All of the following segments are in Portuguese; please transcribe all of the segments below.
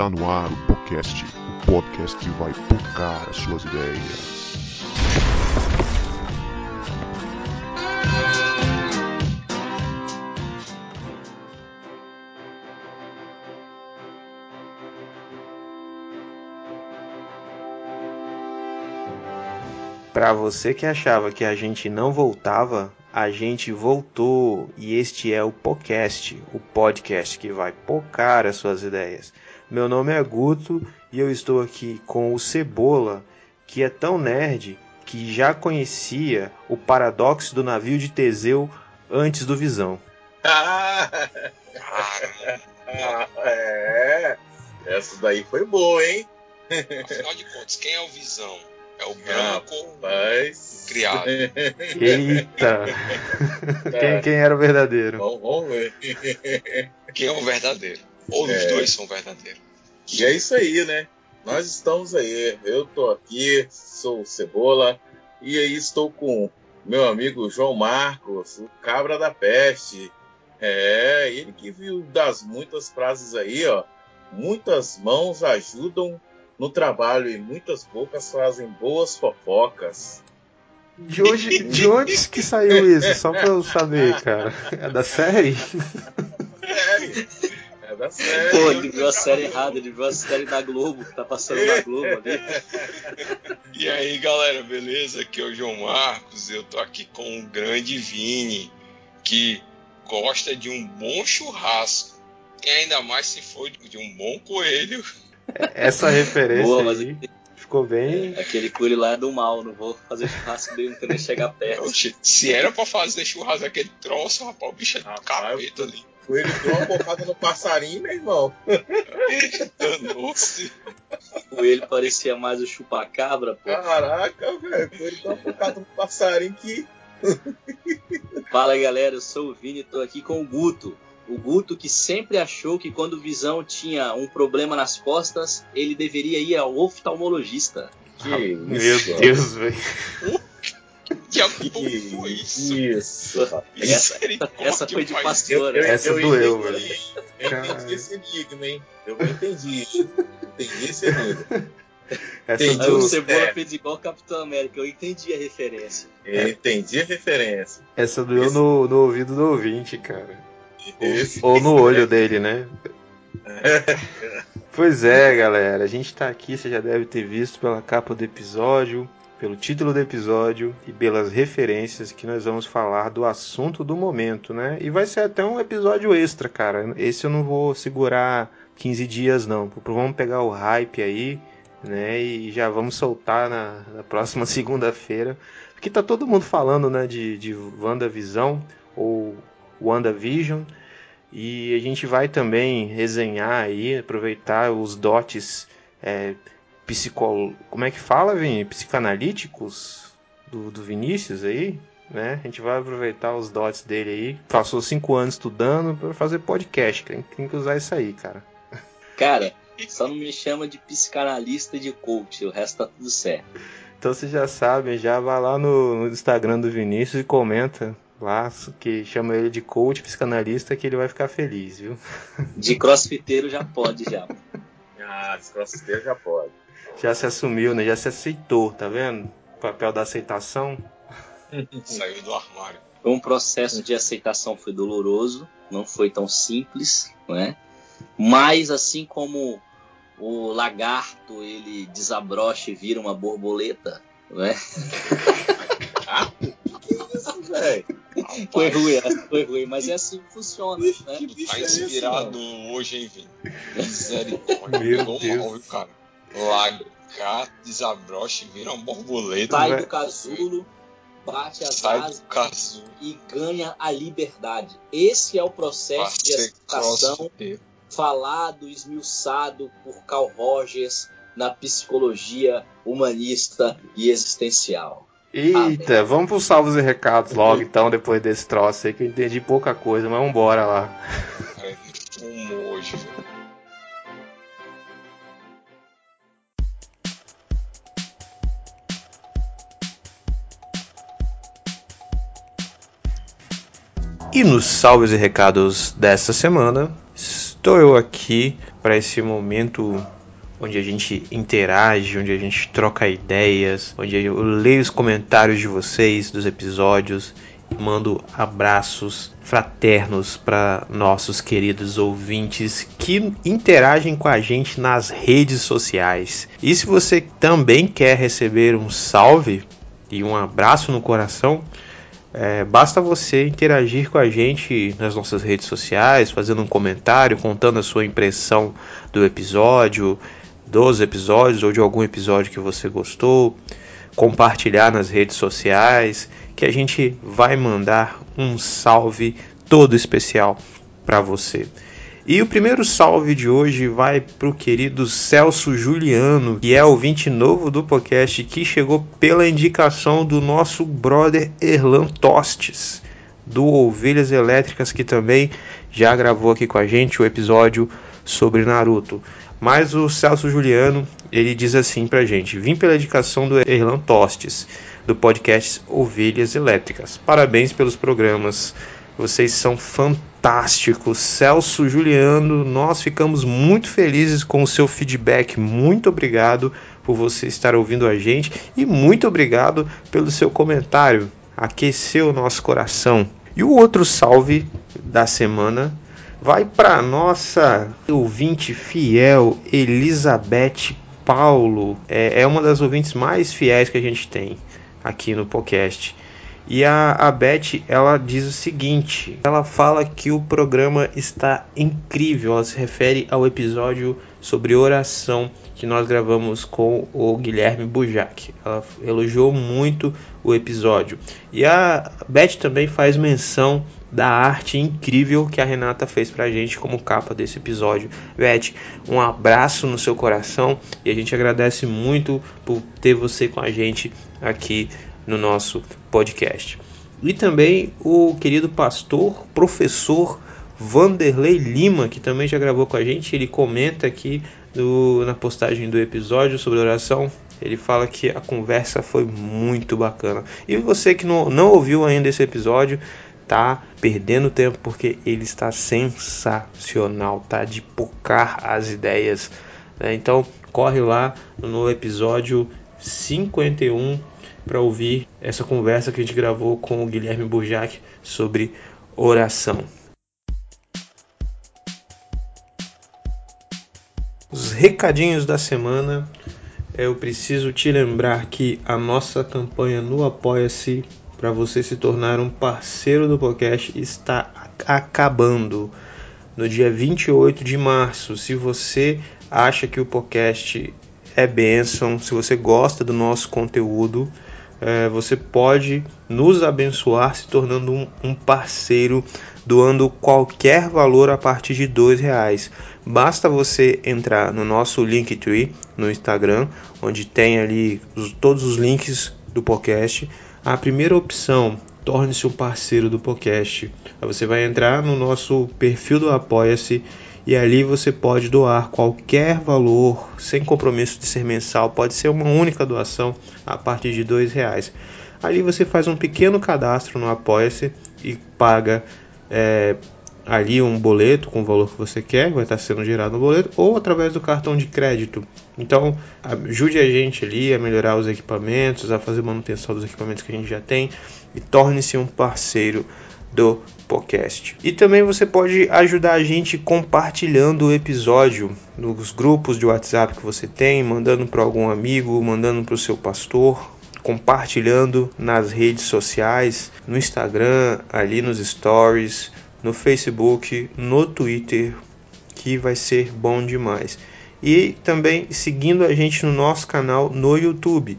Está no ar o podcast, o podcast que vai tocar as suas ideias. Para você que achava que a gente não voltava, a gente voltou e este é o podcast, o podcast que vai pocar as suas ideias. Meu nome é Guto e eu estou aqui com o Cebola, que é tão nerd que já conhecia o paradoxo do navio de Teseu antes do Visão. Ah, é. Essa daí foi boa, hein? Afinal de contas, quem é o Visão? É o branco Rapaz. criado. Eita! quem, quem era o verdadeiro? Vamos, vamos ver. Quem é o verdadeiro? Ou os É. dois são verdadeiros? E é isso aí, né? Nós estamos aí. Eu tô aqui, sou o Cebola, e aí estou com meu amigo João Marcos, o cabra da peste. É, ele que viu das muitas frases aí, ó. Muitas mãos ajudam no trabalho e muitas bocas fazem boas fofocas. De, hoje, de onde que saiu isso? Só pra eu saber, cara. É da série? Sério? É da série. Pô, ele viu a série errada, ele viu a série da Globo, que tá passando na Globo ali. E aí, galera, beleza? Aqui é o João Marcos. Eu tô aqui com o grande Vini, que gosta de um bom churrasco. E ainda mais se for de um bom coelho. Essa referência Boa, mas aí ficou bem. aquele coelho lá é do mal, não vou fazer churrasco dele, não quero nem chegar perto. Oxe, Se era pra fazer churrasco aquele troço, rapaz, o bicho é do Rapaz, capeta ali. Ele deu uma bocada no passarinho, meu irmão. Danou-se. O coelho parecia mais o chupacabra, pô. Caraca, velho. Ele deu uma bocada no passarinho que. Fala galera, eu sou o Vini e tô aqui com o Guto. O Guto que sempre achou que quando o Visão tinha um problema nas costas, ele deveria ir ao oftalmologista. Que Meu isso, Deus, velho. Que Que porra foi isso? isso. Essa, Misericórdia, essa foi de pai. pastor. Eu- né? Essa doeu, entendi, velho. Eu Cara. entendi esse enigma, hein? Eu entendi. Entendi esse enigma. Essa Entendi. Aí o do, Cebola É. fez igual o Capitão América, eu entendi a referência. Eu entendi a referência. essa doeu no, no ouvido do ouvinte, cara. Esse- Ou no olho dele, né? Pois é, galera. A gente tá aqui, você já deve ter visto pela capa do episódio, pelo título do episódio e pelas referências que nós vamos falar do assunto do momento, né? E vai ser até um episódio extra, cara. Esse eu não vou segurar 15 dias, não. Vamos pegar o hype aí, né? E já vamos soltar na, na próxima segunda-feira. Porque tá todo mundo falando, né, de, de WandaVisão ou WandaVision. E a gente vai também resenhar aí, aproveitar os dotes é, Como é que fala, Vini? Psicanalíticos do, do Vinícius aí, né? A gente vai aproveitar os dotes dele aí. Passou cinco anos estudando para fazer podcast. Tem, tem que usar isso aí, cara. Cara, só não me chama de psicanalista de coach, o resto tá tudo certo. Então vocês já sabem, já vai lá no, no Instagram do Vinícius e comenta lá que chama ele de coach psicanalista que ele vai ficar feliz, viu? De crossfiteiro já pode, já. Ah, esse crossfiteiro já pode. Já se assumiu, né? Já se aceitou, tá vendo? O papel da aceitação. Saiu do armário. Foi um processo de aceitação foi doloroso, não foi tão simples, não é? Mas assim como o lagarto ele desabrocha e vira uma borboleta, não é? Que isso, velho? Foi ruim, essa foi ruim, mas é assim que funciona, né? Que Tu bicho tá é esse, inspirado hoje, hein, Vini? Misericórdia. Meu Deus. mal, cara? Lagarto, desabrocha e vira uma borboleta. Sai vai- do casulo, bate as Sai asas e ganha a liberdade. Esse é o processo de Ser aceitação falado, esmiuçado por Carl Rogers na psicologia humanista e existencial. Eita, vamos pros salvos e recados logo então, depois desse troço aí, que eu entendi pouca coisa, mas vambora lá. Cara, ele fumou E nos salves e recados dessa semana, estou eu aqui para esse momento onde a gente interage, onde a gente troca ideias, onde eu leio os comentários de vocês dos episódios, mando abraços fraternos para nossos queridos ouvintes que interagem com a gente nas redes sociais. E se você também quer receber um salve e um abraço no coração, é, basta você interagir com a gente nas nossas redes sociais, fazendo um comentário, contando a sua impressão do episódio, dos episódios ou de algum episódio que você gostou, compartilhar nas redes sociais, que a gente vai mandar um salve todo especial para você. E o primeiro salve de hoje vai para o querido Celso Juliano, que é ouvinte novo do podcast, que chegou pela indicação do nosso brother Erlan Tostes, do Ovelhas Elétricas, que também já gravou aqui com a gente o episódio sobre Naruto. Mas o Celso Juliano, ele diz assim pra gente: Vim pela indicação do Erlan Tostes, do podcast Ovelhas Elétricas. Parabéns pelos programas. Vocês são fantásticos. Celso Juliano, nós ficamos muito felizes com o seu feedback. Muito obrigado por você estar ouvindo a gente e muito obrigado pelo seu comentário. Aqueceu o nosso coração. E o outro salve da semana vai para nossa ouvinte fiel Elizabeth Paulo. É, é, uma das ouvintes mais fiéis que a gente tem aqui no podcast. E a, a Beth, ela diz o seguinte: ela fala que o programa está incrível. Ela se refere ao episódio sobre oração que nós gravamos com o Guilherme Bujac. Ela elogiou muito o episódio. E a Beth também faz menção da arte incrível que a Renata fez pra gente como capa desse episódio. Beth, um abraço no seu coração e a gente agradece muito por ter você com a gente aqui no nosso podcast. E também o querido pastor, professor Vanderlei Lima, que também já gravou com a gente, ele comenta aqui do, na postagem do episódio sobre oração. Ele fala que a conversa foi muito bacana. E você que não, não ouviu ainda esse episódio, tá perdendo tempo porque ele está sensacional, tá de pocar as ideias. Né? Então corre lá no episódio 51 para ouvir essa conversa que a gente gravou com o Guilherme Burjac sobre oração. Os recadinhos da semana. Eu preciso te lembrar que a nossa campanha no Apoia-se para você se tornar um parceiro do podcast está acabando no dia 28 de março. Se você acha que o podcast é bênção, se você gosta do nosso conteúdo, é, você pode nos abençoar se tornando um, um, parceiro, doando qualquer valor a partir de dois reais. Basta você entrar no nosso Linktree no Instagram, onde tem ali os, todos os links do podcast a primeira opção, torne-se um parceiro do podcast. Você vai entrar no nosso perfil do Apoia-se e ali você pode doar qualquer valor, sem compromisso de ser mensal, pode ser uma única doação a partir de dois reais. Ali você faz um pequeno cadastro no Apoia-se e paga é, ali um boleto com o valor que você quer, vai estar sendo gerado no boleto, ou através do cartão de crédito. Então, ajude a gente ali a melhorar os equipamentos, a fazer manutenção dos equipamentos que a gente já tem e torne-se um parceiro do podcast. E também você pode ajudar a gente compartilhando o episódio nos grupos de WhatsApp que você tem, mandando para algum amigo, mandando para o seu pastor, compartilhando nas redes sociais, no Instagram, ali nos stories, no Facebook, no Twitter, que vai ser bom demais. E também seguindo a gente no nosso canal no YouTube.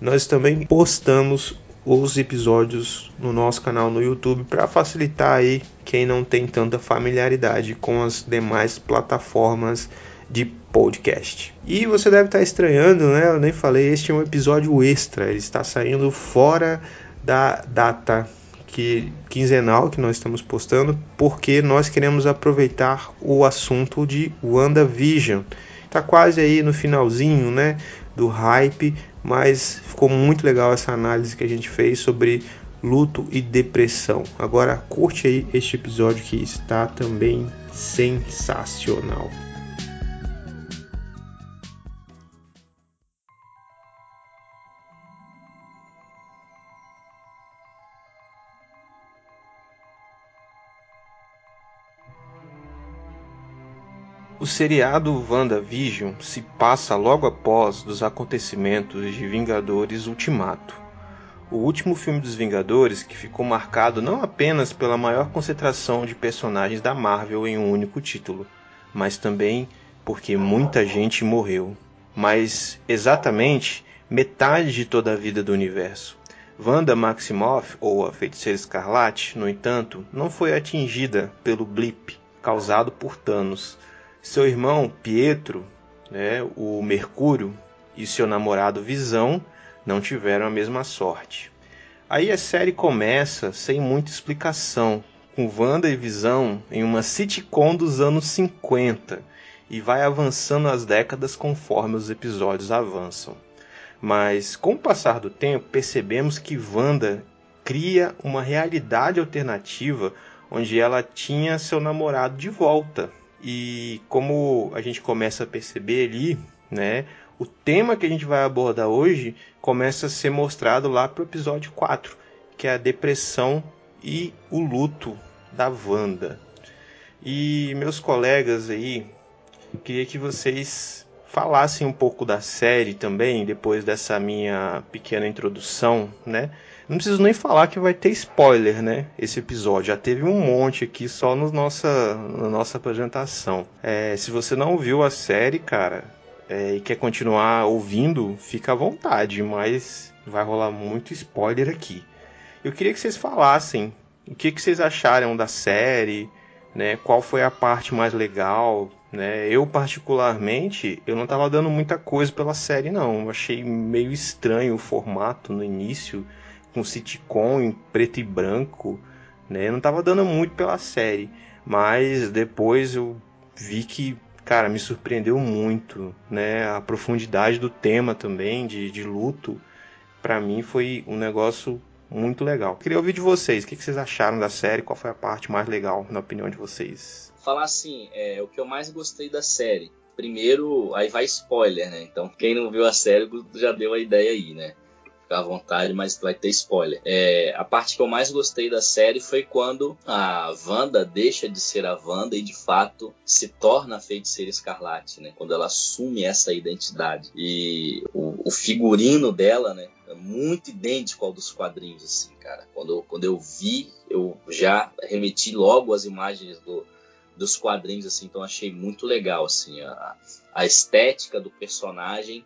Nós também postamos os episódios no nosso canal no YouTube para facilitar aí quem não tem tanta familiaridade com as demais plataformas de podcast. E você deve estar estranhando, né? Eu nem falei, este é um episódio extra, ele está saindo fora da data que quinzenal que nós estamos postando, porque nós queremos aproveitar o assunto de WandaVision. Tá quase aí no finalzinho, né, do hype, mas ficou muito legal essa análise que a gente fez sobre luto e depressão. Agora curte aí este episódio que está também sensacional. O seriado WandaVision se passa logo após os acontecimentos de Vingadores Ultimato, o último filme dos Vingadores que ficou marcado não apenas pela maior concentração de personagens da Marvel em um único título, mas também porque muita gente morreu. Mas exatamente metade de toda a vida do universo. Wanda Maximoff, ou a Feiticeira Escarlate, no entanto, não foi atingida pelo blip causado por Thanos seu irmão Pietro, né, o Mercúrio, e seu namorado Visão não tiveram a mesma sorte. Aí a série começa sem muita explicação, com Wanda e Visão em uma sitcom dos anos 50 e vai avançando as décadas conforme os episódios avançam. Mas com o passar do tempo, percebemos que Wanda cria uma realidade alternativa onde ela tinha seu namorado de volta, e como a gente começa a perceber ali, né, o tema que a gente vai abordar hoje começa a ser mostrado lá pro episódio 4, que é a depressão e o luto da Wanda. E meus colegas aí, queria que vocês falassem um pouco da série também, depois dessa minha pequena introdução, né? Não preciso nem falar que vai ter spoiler, né? Esse episódio. Já teve um monte aqui só no nossa, na nossa apresentação. É, se você não viu a série, cara, é, e quer continuar ouvindo, fica à vontade, mas vai rolar muito spoiler aqui. Eu queria que vocês falassem o que, que vocês acharam da série, né? Qual foi a parte mais legal, né? Eu particularmente, eu não estava dando muita coisa pela série não. Eu achei meio estranho o formato no início com sitcom em preto e branco, né? Eu não tava dando muito pela série, mas depois eu vi que, cara, me surpreendeu muito, né? A profundidade do tema também de, de luto, para mim foi um negócio muito legal. Queria ouvir de vocês, o que vocês acharam da série, qual foi a parte mais legal na opinião de vocês? Falar assim, é, o que eu mais gostei da série. Primeiro, aí vai spoiler, né? Então, quem não viu a série já deu a ideia aí, né? Ficar à vontade, mas vai ter spoiler. É, a parte que eu mais gostei da série foi quando a Wanda deixa de ser a Wanda e de fato se torna a feiticeira escarlate, né? Quando ela assume essa identidade. E o, o figurino dela, né? É muito idêntico ao dos quadrinhos, assim, cara. Quando quando eu vi, eu já remeti logo as imagens do, dos quadrinhos, assim, então achei muito legal, assim, a, a estética do personagem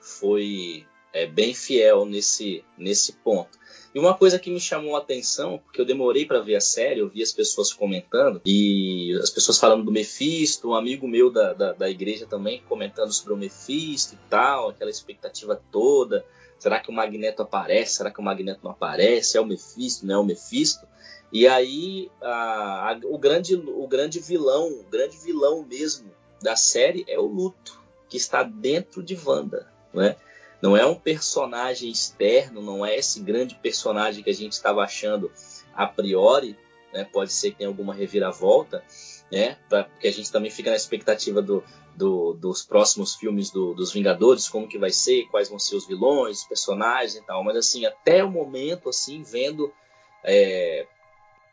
foi é, bem fiel nesse, nesse ponto. E uma coisa que me chamou a atenção, porque eu demorei para ver a série, eu vi as pessoas comentando, e as pessoas falando do Mephisto, um amigo meu da, da, da igreja também comentando sobre o Mephisto e tal, aquela expectativa toda. Será que o Magneto aparece? Será que o Magneto não aparece? É o Mephisto? Não é o Mephisto? E aí a, a, o, grande, o grande vilão, o grande vilão mesmo da série é o Luto, que está dentro de Wanda, né? Não é um personagem externo, não é esse grande personagem que a gente estava achando a priori, né? Pode ser que tenha alguma reviravolta, né? Pra, porque a gente também fica na expectativa do, do, dos próximos filmes do, dos Vingadores, como que vai ser, quais vão ser os vilões, os personagens e tal. Mas assim, até o momento, assim, vendo é,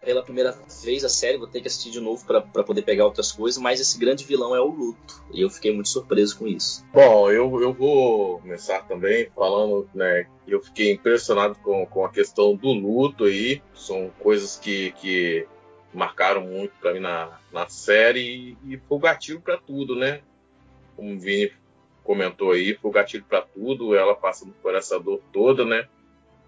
pela primeira vez a série, vou ter que assistir de novo para poder pegar outras coisas, mas esse grande vilão é o Luto. E eu fiquei muito surpreso com isso. Bom, eu, eu vou começar também falando, né, eu fiquei impressionado com, com a questão do luto aí. São coisas que, que marcaram muito para mim na, na série e, e foi gatilho para tudo, né? Como o Vini comentou aí, foi gatilho para tudo, ela passando por essa dor toda, né?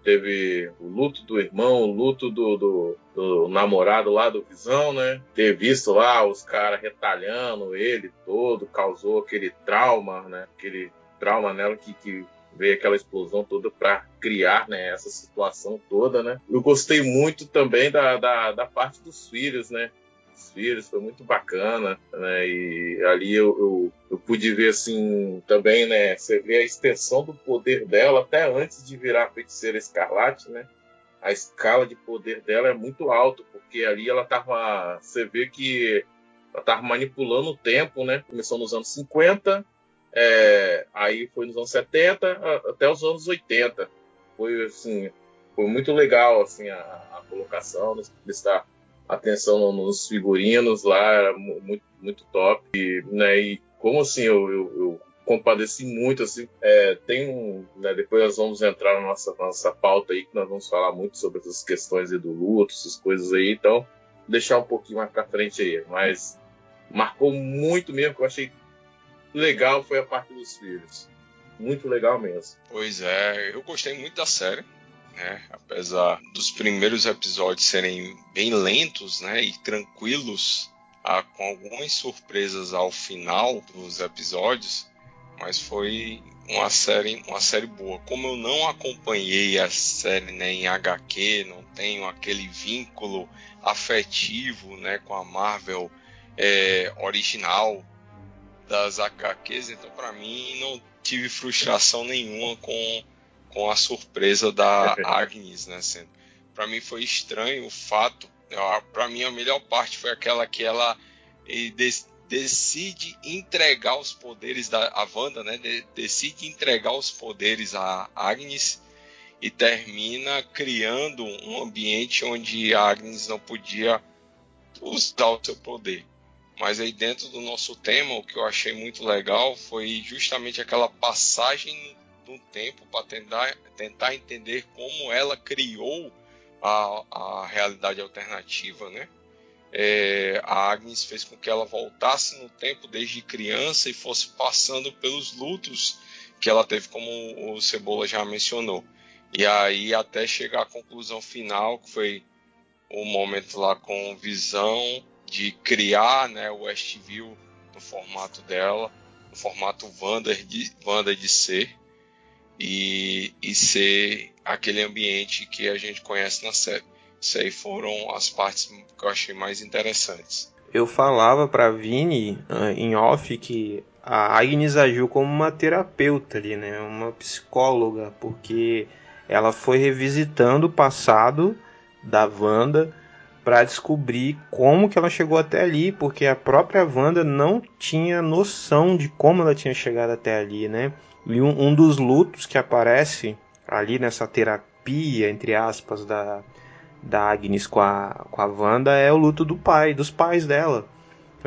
Teve o luto do irmão, o luto do, do, do, namorado lá do Visão, né? Ter visto lá os caras retalhando ele todo, causou aquele trauma, né? Aquele trauma nela que, que veio aquela explosão toda para criar né, essa situação toda, né? Eu gostei muito também da, da, da parte dos filhos, né? Filhos, foi muito bacana, né? E ali eu, eu, eu, pude ver assim também, né? Você vê a extensão do poder dela até antes de virar feiticeira escarlate, né? a escala de poder dela é muito alta, porque ali ela tava. Você vê que ela tava manipulando o tempo, né? Começou nos anos 50, é, aí foi nos anos 70 até os anos 80. Foi assim, foi muito legal assim a, a colocação, prestar atenção nos figurinos lá, muito, muito top. E, né, e como assim eu, eu, eu compadeci muito, assim, é, tem um, né, depois nós vamos entrar na nossa, nossa pauta aí, que nós vamos falar muito sobre essas questões do luto, essas coisas aí, então deixar um pouquinho mais pra frente aí, mas marcou muito mesmo, que eu achei legal foi a parte dos filhos, muito legal mesmo. Pois é, eu gostei muito da série, né, apesar dos primeiros episódios serem bem lentos, né, e tranquilos, ah, com algumas surpresas ao final dos episódios, mas foi uma série, uma série boa. Como eu não acompanhei a série né, em HQ, não tenho aquele vínculo afetivo né, com a Marvel é, original das HQs, então para mim não tive frustração nenhuma com, com a surpresa da Agnes, né? Para mim foi estranho o fato. Para mim a melhor parte foi aquela que ela decide entregar os poderes da a Wanda, né? De, decide entregar os poderes a Agnes e termina criando um ambiente onde a Agnes não podia usar o seu poder. Mas aí dentro do nosso tema, o que eu achei muito legal foi justamente aquela passagem no tempo para tentar, tentar entender como ela criou a, a realidade alternativa, né? é, a Agnes fez com que ela voltasse no tempo desde criança e fosse passando pelos lutos que ela teve, como o Cebola já mencionou. E aí até chegar à conclusão final, que foi o momento lá com visão de criar né, o Westview no formato dela, no formato Wanda de, Wanda de ser, e, e ser aquele ambiente que a gente conhece na série. Isso aí foram as partes que eu achei mais interessantes. Eu falava para Vini uh, em off que a Agnes agiu como uma terapeuta ali, né? Uma psicóloga, porque ela foi revisitando o passado da Wanda para descobrir como que ela chegou até ali, porque a própria Wanda não tinha noção de como ela tinha chegado até ali, né? E um, um dos lutos que aparece ali nessa terapia, entre aspas, da, da Agnes com a, com a Wanda é o luto do pai, dos pais dela.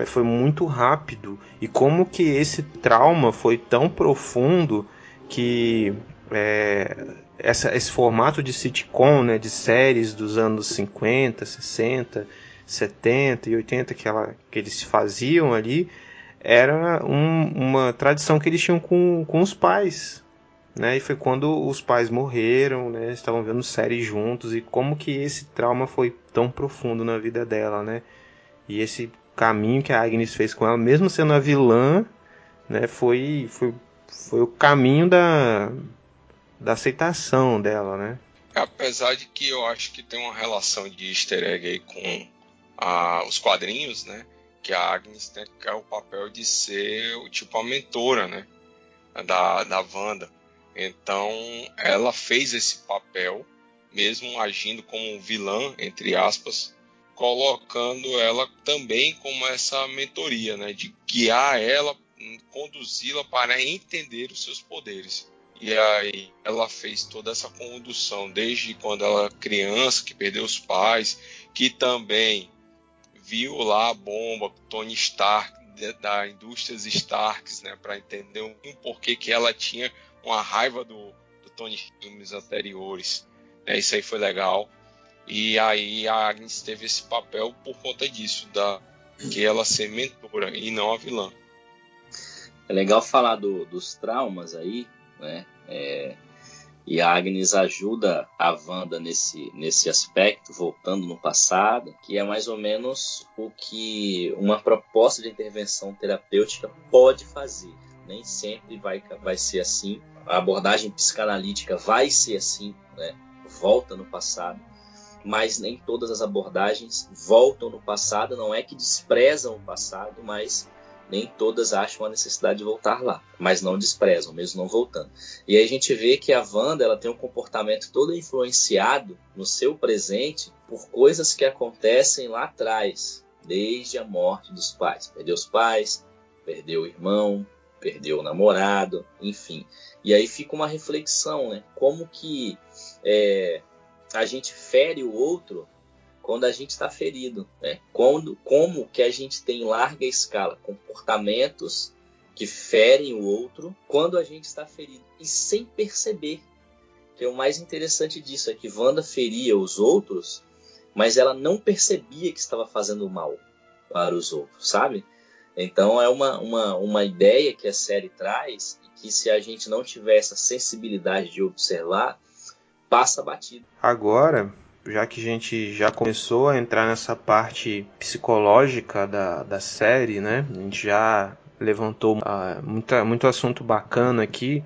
Foi muito rápido. E como que esse trauma foi tão profundo que é, essa, esse formato de sitcom, né, de séries dos anos 50, 60, 70 e 80 que, ela, que eles faziam ali, era um, uma tradição que eles tinham com, com os pais né? E foi quando os pais morreram, né? Estavam vendo série juntos e como que esse trauma foi tão profundo na vida dela, né? E esse caminho que a Agnes fez com ela, mesmo sendo a vilã, né? Foi, foi, foi o caminho da, da aceitação dela, né? Apesar de que eu acho que tem uma relação de easter egg aí com a, os quadrinhos, né? Que a Agnes tem é o papel de ser tipo a mentora, né? Da, da Wanda. Então, ela fez esse papel, mesmo agindo como vilã, entre aspas, colocando ela também como essa mentoria, né, de guiar ela, conduzi-la para entender os seus poderes. E aí ela fez toda essa condução desde quando ela era criança, que perdeu os pais, que também viu lá a bomba, Tony Stark, da indústrias Starks, né, para entender um porquê que ela tinha uma raiva do, do Tony filmes anteriores. Né? Isso aí foi legal. E aí a Agnes teve esse papel por conta disso, da que ela ser mentora e não a vilã. É legal falar do, dos traumas aí, né? É, e a Agnes ajuda a Wanda nesse, nesse aspecto, voltando no passado, que é mais ou menos o que uma proposta de intervenção terapêutica pode fazer. Nem sempre vai, vai ser assim, a abordagem psicanalítica vai ser assim, né? volta no passado, mas nem todas as abordagens voltam no passado, não é que desprezam o passado, mas nem todas acham a necessidade de voltar lá, mas não desprezam, mesmo não voltando. E aí a gente vê que a Wanda ela tem um comportamento todo influenciado no seu presente por coisas que acontecem lá atrás, desde a morte dos pais. Perdeu os pais, perdeu o irmão, perdeu o namorado, enfim. E aí fica uma reflexão, né? Como que é, a gente fere o outro quando a gente está ferido, né? Quando, como que a gente tem em larga escala comportamentos que ferem o outro quando a gente está ferido e sem perceber. Que é o mais interessante disso é que Wanda feria os outros, mas ela não percebia que estava fazendo mal para os outros, sabe? Então é uma, uma, uma ideia que a série traz e que se a gente não tiver essa sensibilidade de observar, passa batido. Agora, já que a gente já começou a entrar nessa parte psicológica da, da série, né? A gente já levantou uh, muita, muito assunto bacana aqui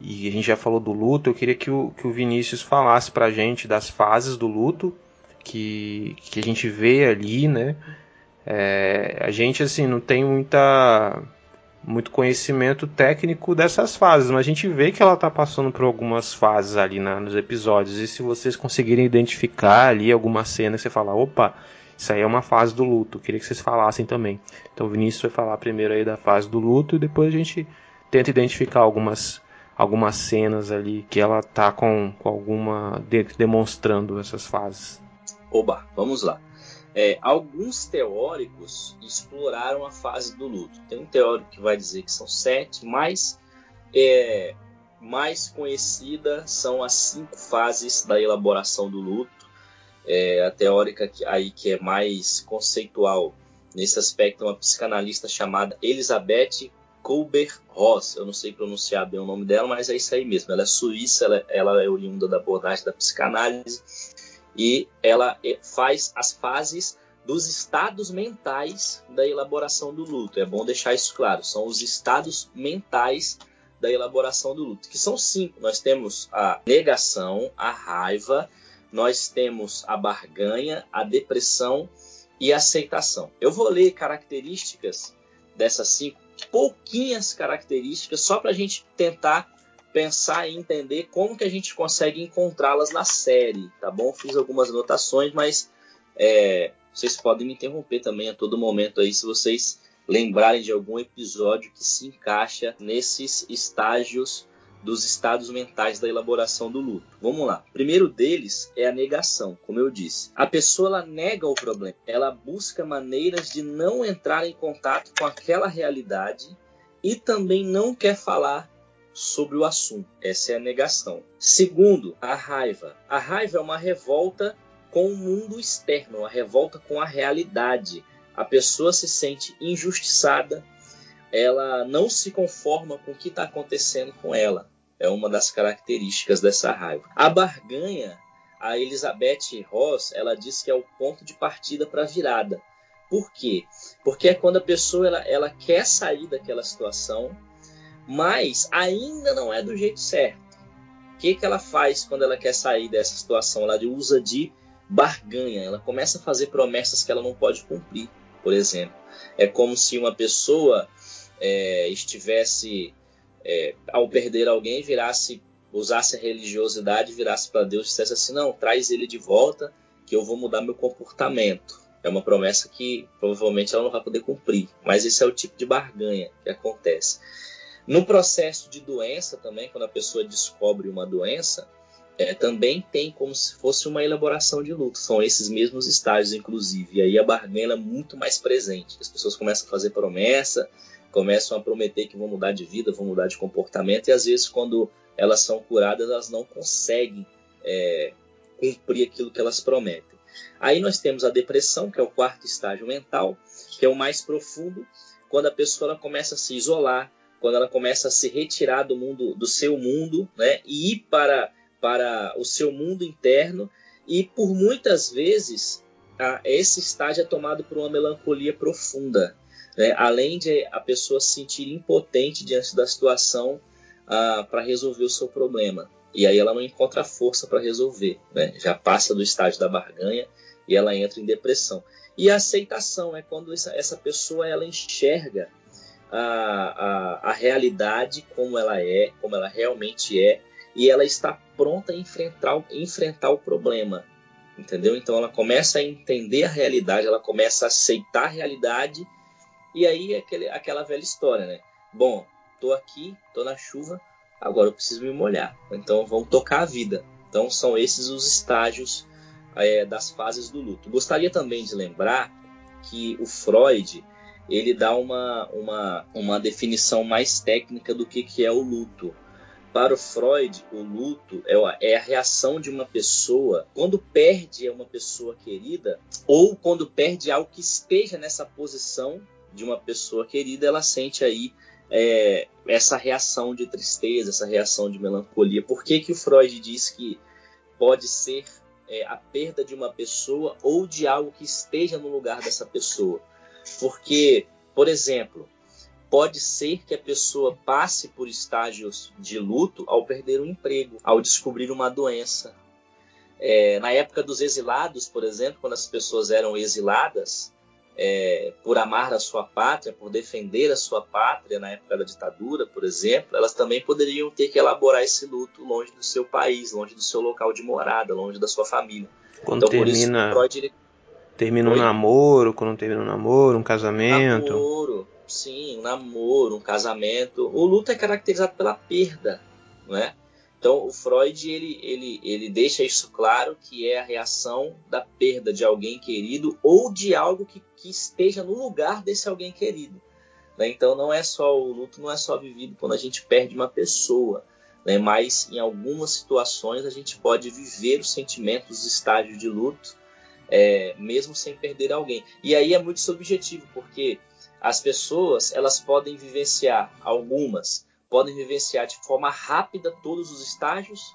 e a gente já falou do luto. Eu queria que o, que o Vinícius falasse pra gente das fases do luto que, que a gente vê ali, né? É, a gente assim não tem muita muito conhecimento técnico dessas fases, mas a gente vê que ela está passando por algumas fases ali na, nos episódios. E se vocês conseguirem identificar ali alguma cena, você fala, opa, isso aí é uma fase do luto. Queria que vocês falassem também. Então o Vinícius vai falar primeiro aí da fase do luto e depois a gente tenta identificar algumas algumas cenas ali que ela tá com, com alguma de, demonstrando essas fases. Oba, vamos lá. É, alguns teóricos exploraram a fase do luto. Tem um teórico que vai dizer que são sete, mas é, mais conhecida são as cinco fases da elaboração do luto. É, a teórica que, aí que é mais conceitual nesse aspecto é uma psicanalista chamada Elizabeth Kubler-Ross. Eu não sei pronunciar bem o nome dela, mas é isso aí mesmo. Ela é suíça, ela, ela é oriunda da abordagem da psicanálise e ela eh, faz as fases dos estados mentais da elaboração do luto. É bom deixar isso claro. São os estados mentais da elaboração do luto, que são cinco. Nós temos a negação, a raiva, nós temos a barganha, a depressão e a aceitação. Eu vou ler características dessas cinco, pouquinhas características, só para a gente tentar pensar e entender como que a gente consegue encontrá-las na série, tá bom? Fiz algumas anotações, mas é, vocês podem me interromper também a todo momento aí se vocês lembrarem de algum episódio que se encaixa nesses estágios dos estados mentais da elaboração do luto. Vamos lá. O primeiro deles é a negação, como eu disse. A pessoa ela nega o problema, ela busca maneiras de não entrar em contato com aquela realidade e também não quer falar sobre o assunto. Essa é a negação. Segundo, a raiva. A raiva é uma revolta com o mundo externo, uma revolta com a realidade. A pessoa se sente injustiçada, ela não se conforma com o que está acontecendo com ela. É uma das características dessa raiva. A barganha, a Elizabeth Ross, ela diz que é o ponto de partida para a virada. Por quê? Porque é quando a pessoa ela, ela quer sair daquela situação, mas ainda não é do jeito certo. O que, que ela faz quando ela quer sair dessa situação? Ela usa de barganha, ela começa a fazer promessas que ela não pode cumprir, por exemplo. É como se uma pessoa é, estivesse, é, ao perder alguém, virasse, usasse a religiosidade, virasse para Deus e dissesse assim: não, traz ele de volta, que eu vou mudar meu comportamento. É uma promessa que provavelmente ela não vai poder cumprir, mas esse é o tipo de barganha que acontece. No processo de doença também, quando a pessoa descobre uma doença, é, também tem como se fosse uma elaboração de luto. São esses mesmos estágios, inclusive. E aí a barganha é muito mais presente. As pessoas começam a fazer promessa, começam a prometer que vão mudar de vida, vão mudar de comportamento, e às vezes, quando elas são curadas, elas não conseguem é, cumprir aquilo que elas prometem. Aí nós temos a depressão, que é o quarto estágio mental, que é o mais profundo, quando a pessoa começa a se isolar, quando ela começa a se retirar do mundo, do seu mundo, né, e ir para para o seu mundo interno e por muitas vezes a, esse estágio é tomado por uma melancolia profunda, né, além de a pessoa se sentir impotente diante da situação para resolver o seu problema e aí ela não encontra força para resolver, né, já passa do estágio da barganha e ela entra em depressão. E a aceitação é quando essa, essa pessoa ela enxerga a, a, a realidade como ela é, como ela realmente é, e ela está pronta a enfrentar, enfrentar o problema. Entendeu? Então ela começa a entender a realidade, ela começa a aceitar a realidade, e aí é aquele, aquela velha história, né? Bom, tô aqui, tô na chuva, agora eu preciso me molhar. Então vamos tocar a vida. Então são esses os estágios é, das fases do luto. Gostaria também de lembrar que o Freud ele dá uma, uma, uma definição mais técnica do que, que é o luto. Para o Freud, o luto é, é a reação de uma pessoa quando perde uma pessoa querida ou quando perde algo que esteja nessa posição de uma pessoa querida, ela sente aí é, essa reação de tristeza, essa reação de melancolia. Por que, que o Freud diz que pode ser é, a perda de uma pessoa ou de algo que esteja no lugar dessa pessoa? Porque, por exemplo, pode ser que a pessoa passe por estágios de luto ao perder o emprego, ao descobrir uma doença. É, na época dos exilados, por exemplo, quando as pessoas eram exiladas é, por amar a sua pátria, por defender a sua pátria na época da ditadura, por exemplo, elas também poderiam ter que elaborar esse luto longe do seu país, longe do seu local de morada, longe da sua família. Quando então, termina, Freud, termina um namoro, quando termina um namoro, um casamento. Namoro, sim, um namoro, um casamento. O luto é caracterizado pela perda, não é? Então, o Freud ele, ele, ele deixa isso claro que é a reação da perda de alguém querido ou de algo que, que esteja no lugar desse alguém querido. Né? Então, não é só o luto, não é só vivido quando a gente perde uma pessoa, né? mas em algumas situações a gente pode viver os sentimentos, os estágios de luto, é, mesmo sem perder alguém. E aí é muito subjetivo, porque as pessoas elas podem vivenciar algumas podem vivenciar de forma rápida todos os estágios,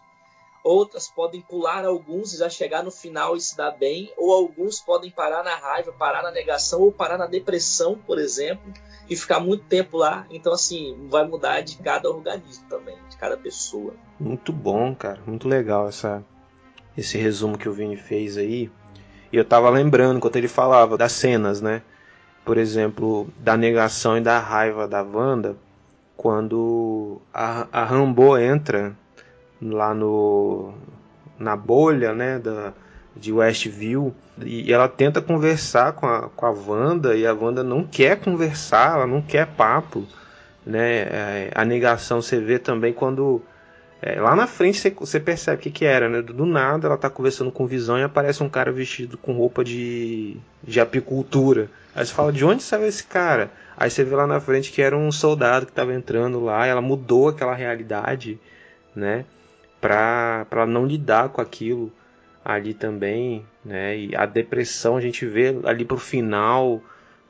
outras podem pular alguns e já chegar no final e se dar bem, ou alguns podem parar na raiva, parar na negação ou parar na depressão, por exemplo, e ficar muito tempo lá. Então, assim, vai mudar de cada organismo também, de cada pessoa. Muito bom, cara, muito legal essa, esse resumo que o Vini fez aí. E eu tava lembrando enquanto ele falava das cenas, né? Por exemplo, da negação e da raiva da Wanda, quando a, a Rambo entra lá no na bolha, né, da, de Westview e ela tenta conversar com a, com a Wanda e a Wanda não quer conversar, ela não quer papo, né? É, a negação você vê também quando é, lá na frente você, percebe o que, que era, né? Do nada ela tá conversando com Visão e aparece um cara vestido com roupa de, de apicultura. Aí você fala, de onde saiu esse cara? Aí você vê lá na frente que era um soldado que estava entrando lá, ela mudou aquela realidade, né? Pra, pra não lidar com aquilo ali também, né? E a depressão a gente vê ali pro final,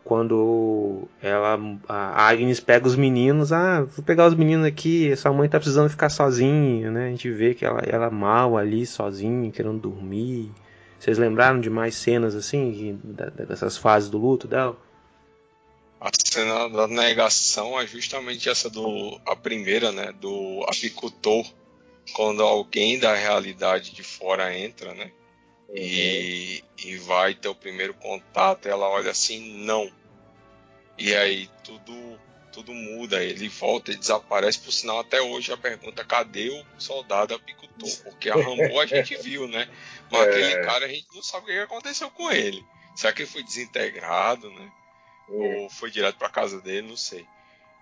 quando ela a Agnes pega os meninos, ah, vou pegar os meninos aqui, sua mãe tá precisando ficar sozinha, né? A gente vê que ela, ela mal ali, sozinha, querendo dormir. Vocês lembraram de mais cenas assim, dessas fases do luto dela? A cena da negação é justamente essa do a primeira, né, do apicultor, quando alguém da realidade de fora entra, né? Uhum. E, e vai ter o primeiro contato, ela olha assim, não. E aí tudo tudo muda, ele volta e desaparece, por sinal até hoje a pergunta cadê o soldado apicultor? Porque a Rambo a gente viu, né? Mas é. aquele cara a gente não sabe o que aconteceu com ele. Será que ele foi desintegrado, né? ou foi direto para casa dele, não sei.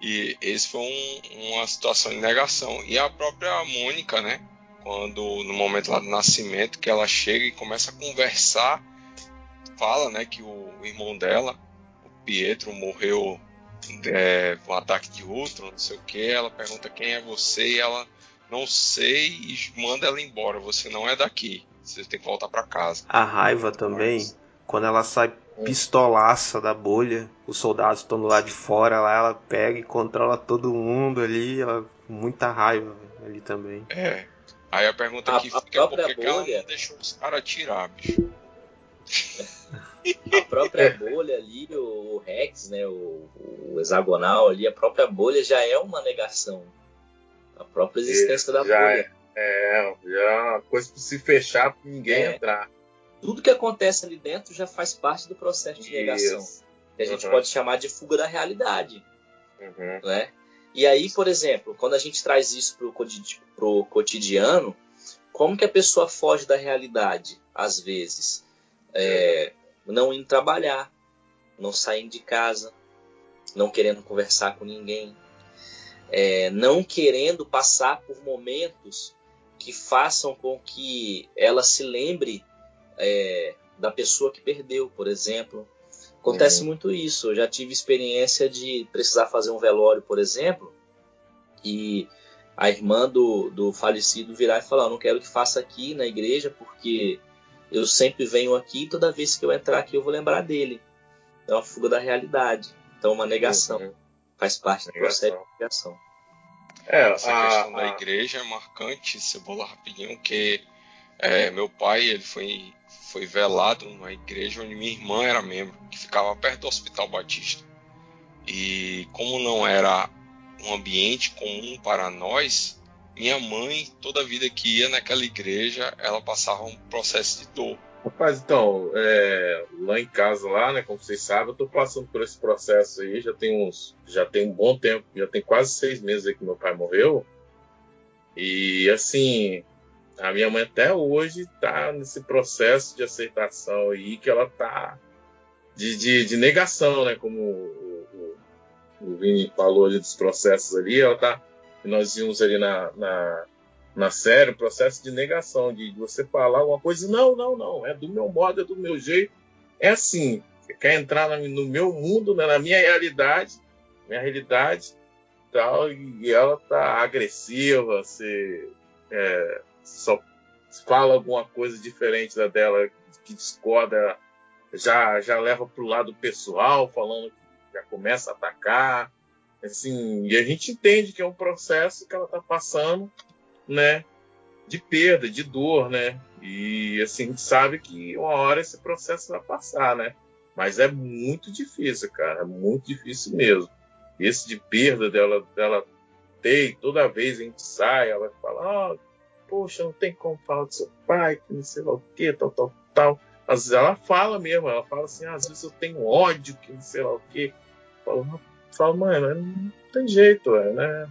E esse foi um, uma situação de negação. E a própria Mônica, né? Quando no momento lá do nascimento, que ela chega e começa a conversar, fala, né, que o, irmão dela, o Pietro, morreu é, um ataque de outro, não sei o que. Ela pergunta quem é você e ela não sei e manda ela embora. Você não é daqui. Você tem que voltar para casa. A raiva também, Mas... quando ela sai pistolaça da bolha. Os soldados estão do lado de fora lá, ela pega e controla todo mundo ali, ela muita raiva ali também. É. Aí a pergunta a, que fica é por que ela não deixou os caras atirar, bicho? a própria bolha ali, o Rex, né, o, o, hexagonal ali, a própria bolha já é uma negação. A própria existência da bolha. É, já é uma coisa para se fechar para ninguém é. entrar tudo que acontece ali dentro já faz parte do processo de negação. Que a gente uhum. pode chamar de fuga da realidade. Uhum. né? E aí, por exemplo, quando a gente traz isso para o cotidiano, como que a pessoa foge da realidade, às vezes? É, não indo trabalhar, não saindo de casa, não querendo conversar com ninguém, é, não querendo passar por momentos que façam com que ela se lembre é, da pessoa que perdeu, por exemplo. Acontece Uhum. muito isso. Eu já tive experiência de precisar fazer um velório, por exemplo, e a irmã do, do falecido virar e falar: "Eu Não quero que faça aqui na igreja, porque eu sempre venho aqui e toda vez que eu entrar aqui eu vou lembrar dele. É uma fuga da realidade. Então, uma negação. Uhum. Faz parte do Negação. processo de negação. É, Essa a- questão da a- igreja é marcante, Cebola, rapidinho, que é, meu pai ele foi, foi velado numa igreja onde minha irmã era membro, que ficava perto do Hospital Batista. E como não era um ambiente comum para nós, minha mãe, toda vida que ia naquela igreja, ela passava um processo de dor. Rapaz, então, é, lá em casa, lá, né, como vocês sabem, eu tô passando por esse processo aí, já tem uns, já tem um bom tempo, já tem quase seis meses aí que meu pai morreu. E assim, a minha mãe até hoje tá nesse processo de aceitação aí, que ela tá de, de, de negação, né, como o, o, o Vini falou ali dos processos ali, ela tá, nós vimos ali na, na, na série, o processo de negação, de você falar uma coisa, não, não, não, é do meu modo, é do meu jeito, é assim, você quer entrar no, no meu mundo, né, na minha realidade, minha realidade, tal, e ela tá agressiva, você é, só fala alguma coisa diferente da dela, que discorda, já, já leva pro lado pessoal, falando que já começa a atacar, assim, e a gente entende que é um processo que ela tá passando, né, de perda, de dor, né? E assim, a gente sabe que uma hora esse processo vai passar, né? Mas é muito difícil, cara, é muito difícil mesmo. Esse de perda dela, dela ter, e toda vez a gente sai, ela fala, ah, poxa, não tem como falar do seu pai, que não sei lá o que, tal, tal, tal. Às vezes ela fala mesmo, ela fala assim, às vezes eu tenho ódio, que não sei lá o que. Fala, mãe, mas não tem jeito, é, né?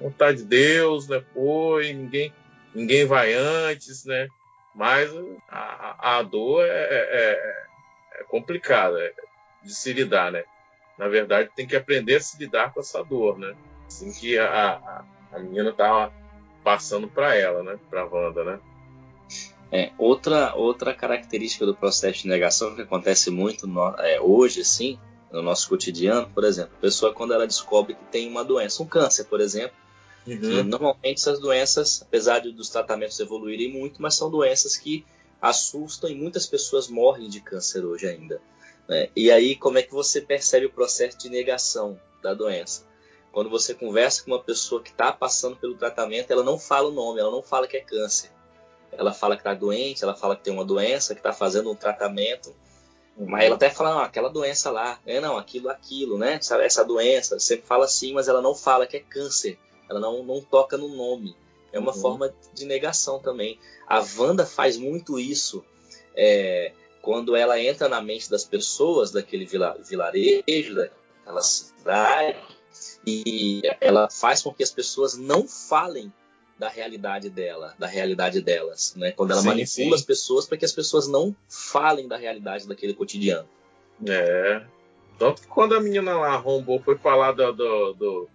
vontade de Deus, né? Foi, ninguém, ninguém vai antes, né? Mas a, a dor é, é, é complicada é de se lidar, né? Na verdade, tem que aprender a se lidar com essa dor, né? Assim que a, a, a menina tava passando para ela, né? Para Wanda, né? É, outra, outra característica do processo de negação que acontece muito no, é, hoje, assim, no nosso cotidiano, por exemplo, a pessoa quando ela descobre que tem uma doença, um câncer, por exemplo, Uhum. normalmente essas doenças, apesar de, dos tratamentos evoluírem muito, mas são doenças que assustam e muitas pessoas morrem de câncer hoje ainda. né? E aí, como é que você percebe o processo de negação da doença? Quando você conversa com uma pessoa que está passando pelo tratamento, ela não fala o nome, ela não fala que é câncer. Ela fala que está doente, ela fala que tem uma doença, que está fazendo um tratamento, mas ela até fala, não, aquela doença lá, é não, aquilo, aquilo, né? Sabe, essa doença, sempre fala assim, mas ela não fala que é câncer. Ela não, não toca no nome. É uma Uhum. forma de negação também. A Wanda faz muito isso é, quando ela entra na mente das pessoas daquele vila, vilarejo, daquela cidade, e ela faz com que as pessoas não falem da realidade dela, da realidade delas, né? Quando ela Sim, manipula sim. as pessoas para que as pessoas não falem da realidade daquele cotidiano. É. Tanto que quando a menina lá arrombou, foi falar do, do, do,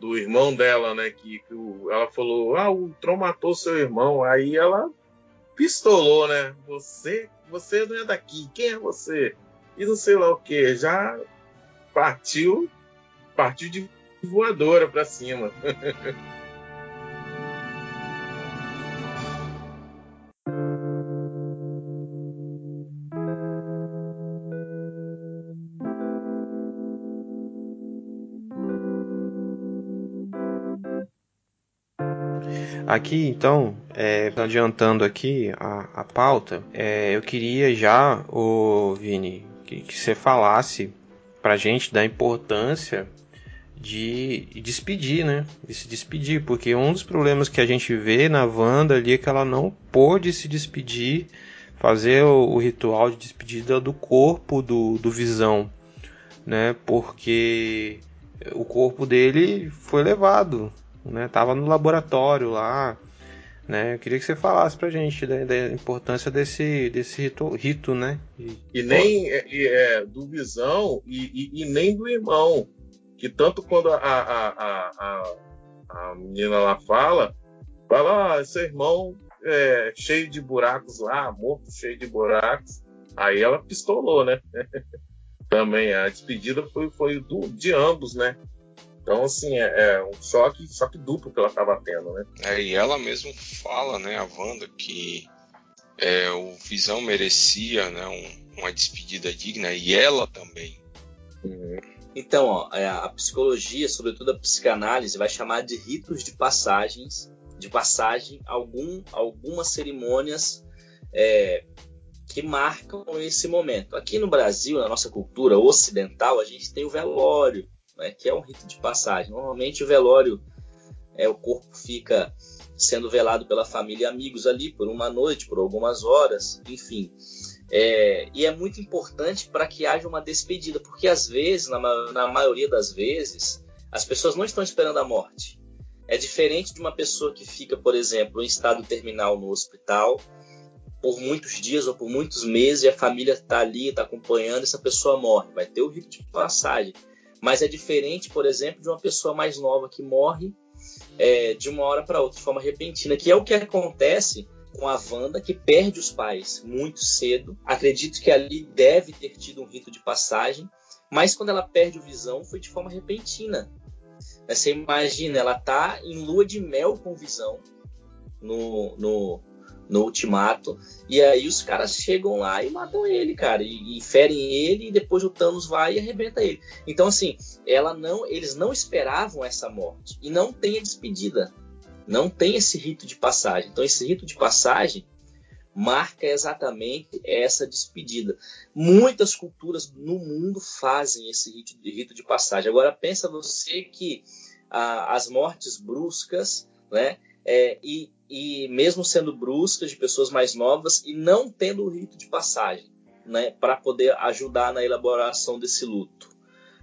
do irmão dela, né? Que, que o- ela falou, ah, o Tron matou seu irmão. Aí ela pistolou, né? Você, você não é daqui, quem é você? E não sei lá o que. Já partiu, partiu de voadora pra cima. Aqui, então, é, adiantando aqui a, a pauta, é, eu queria já, ô Vini, que, que você falasse pra gente da importância de despedir, né? De se despedir, porque um dos problemas que a gente vê na Wanda ali é que ela não pôde se despedir, fazer o, o ritual de despedida do corpo do, do Visão, né? Porque o corpo dele foi levado, né? Tava no laboratório lá, né? Eu queria que você falasse pra gente da, da importância desse, desse rito, rito né? E, e nem é, do Visão e, e, nem do irmão, que tanto quando a, a, a, a, menina lá fala, fala, ah, seu irmão é cheio de buracos lá, morto cheio de buracos, aí ela pistolou, né? Também a despedida foi, foi do, de ambos, né? Então, assim, é, é, um choque, choque duplo que ela estava tendo, né? É, e ela mesmo fala, né, a Wanda, que é, o Visão merecia né, um, uma despedida digna, e ela também. Uhum. Então, ó, é, a psicologia, sobretudo a psicanálise, vai chamar de ritos de passagens, de passagem, algum, algumas cerimônias é, que marcam esse momento. Aqui no Brasil, na nossa cultura ocidental, a gente tem o velório, né, que é um rito de passagem. Normalmente o velório é o corpo fica sendo velado pela família e amigos ali por uma noite, por algumas horas, enfim. É, e é muito importante para que haja uma despedida, porque às vezes, na, na maioria das vezes, as pessoas não estão esperando a morte. É diferente de uma pessoa que fica, por exemplo, em estado terminal no hospital por muitos dias ou por muitos meses e a família está ali, está acompanhando, essa pessoa morre. Vai ter o rito de passagem. Mas é diferente, por exemplo, de uma pessoa mais nova que morre é, de uma hora para outra, de forma repentina, que é o que acontece com a Wanda, que perde os pais muito cedo. Acredito que ali deve ter tido um rito de passagem, mas quando ela perde o Visão foi de forma repentina. Você imagina, ela tá em lua de mel com Visão no, no, no Ultimato. E aí os caras chegam lá e matam ele, cara, e, e, ferem ele e depois o Thanos vai e arrebenta ele. Então assim, ela não, eles não esperavam essa morte e não tem a despedida. Não tem esse rito de passagem. Então esse rito de passagem marca exatamente essa despedida. Muitas culturas no mundo fazem esse rito de, rito de passagem. Agora pensa você que ah, as mortes bruscas, né? É, e e mesmo sendo bruscas de pessoas mais novas e não tendo o rito de passagem, né, para poder ajudar na elaboração desse luto.